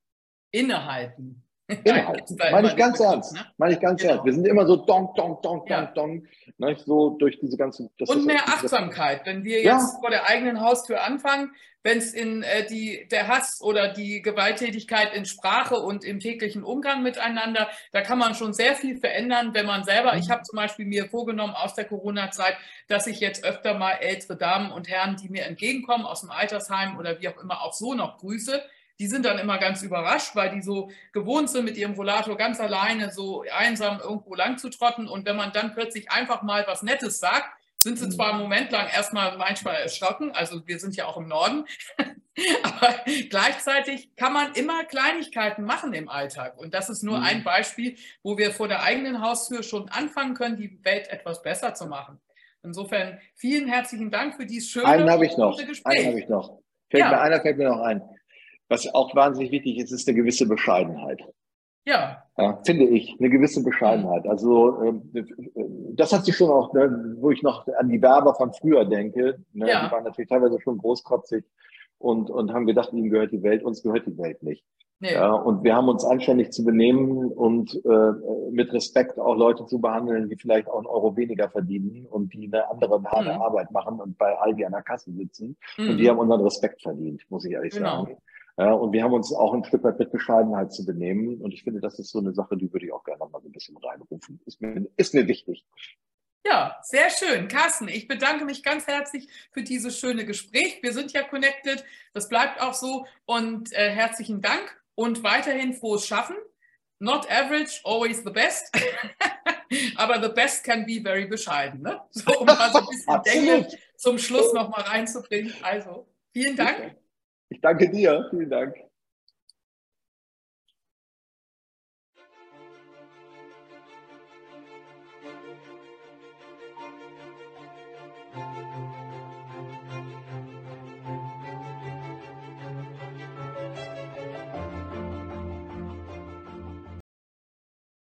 Innehalten. Innehalten. Meine ich ganz ernst. Ne? Meine ich ganz genau. ernst. Wir sind immer so donk, donk, donk, ja. donk, donk. Ne? So durch diese ganzen. und mehr Achtsamkeit. Wenn wir jetzt ja. vor der eigenen Haustür anfangen, wenn es in äh, die, der Hass oder die Gewalttätigkeit in Sprache und im täglichen Umgang miteinander, da kann man schon sehr viel verändern, wenn man selber, ich mhm. habe zum Beispiel mir vorgenommen aus der Corona-Zeit, dass ich jetzt öfter mal ältere Damen und Herren, die mir entgegenkommen aus dem Altersheim oder wie auch immer, auch so noch grüße. Die sind dann immer ganz überrascht, weil die so gewohnt sind, mit ihrem Rollator ganz alleine so einsam irgendwo lang zu trotten. Und wenn man dann plötzlich einfach mal was Nettes sagt, sind sie zwar einen Moment lang erstmal manchmal erschrocken, also wir sind ja auch im Norden, aber gleichzeitig kann man immer Kleinigkeiten machen im Alltag. Und das ist nur mhm. ein Beispiel, wo wir vor der eigenen Haustür schon anfangen können, die Welt etwas besser zu machen. Insofern vielen herzlichen Dank für dieses schöne einen habe ich noch. Gespräch. Einen habe ich noch. Fällt ja. mir, einer fällt mir noch ein. Was auch wahnsinnig wichtig ist, ist eine gewisse Bescheidenheit. Ja. ja. Finde ich, eine gewisse Bescheidenheit. Also ähm, das hat sich schon auch, ne, wo ich noch an die Werber von früher denke, ne, ja. die waren natürlich teilweise schon großkotzig und, und haben gedacht, ihnen gehört die Welt, uns gehört die Welt nicht. Nee. Ja, und wir haben uns anständig zu benehmen und äh, mit Respekt auch Leute zu behandeln, die vielleicht auch einen Euro weniger verdienen und die eine andere harte mhm. Arbeit machen und bei Aldi an der Kasse sitzen. Mhm. Und die haben unseren Respekt verdient, muss ich ehrlich genau. sagen. Ja, und wir haben uns auch ein Stück weit mit Bescheidenheit zu benehmen. Und ich finde, das ist so eine Sache, die würde ich auch gerne mal so ein bisschen reinrufen. Ist mir, ist mir wichtig. Ja, sehr schön. Carsten, ich bedanke mich ganz herzlich für dieses schöne Gespräch. Wir sind ja connected. Das bleibt auch so. Und äh, herzlichen Dank und weiterhin frohes Schaffen. Not average, always the best. Aber the best can be very bescheiden. Ne? So, um mal so ein bisschen Denke zum Schluss nochmal reinzubringen. Also, vielen Dank. Ich danke dir. Vielen Dank.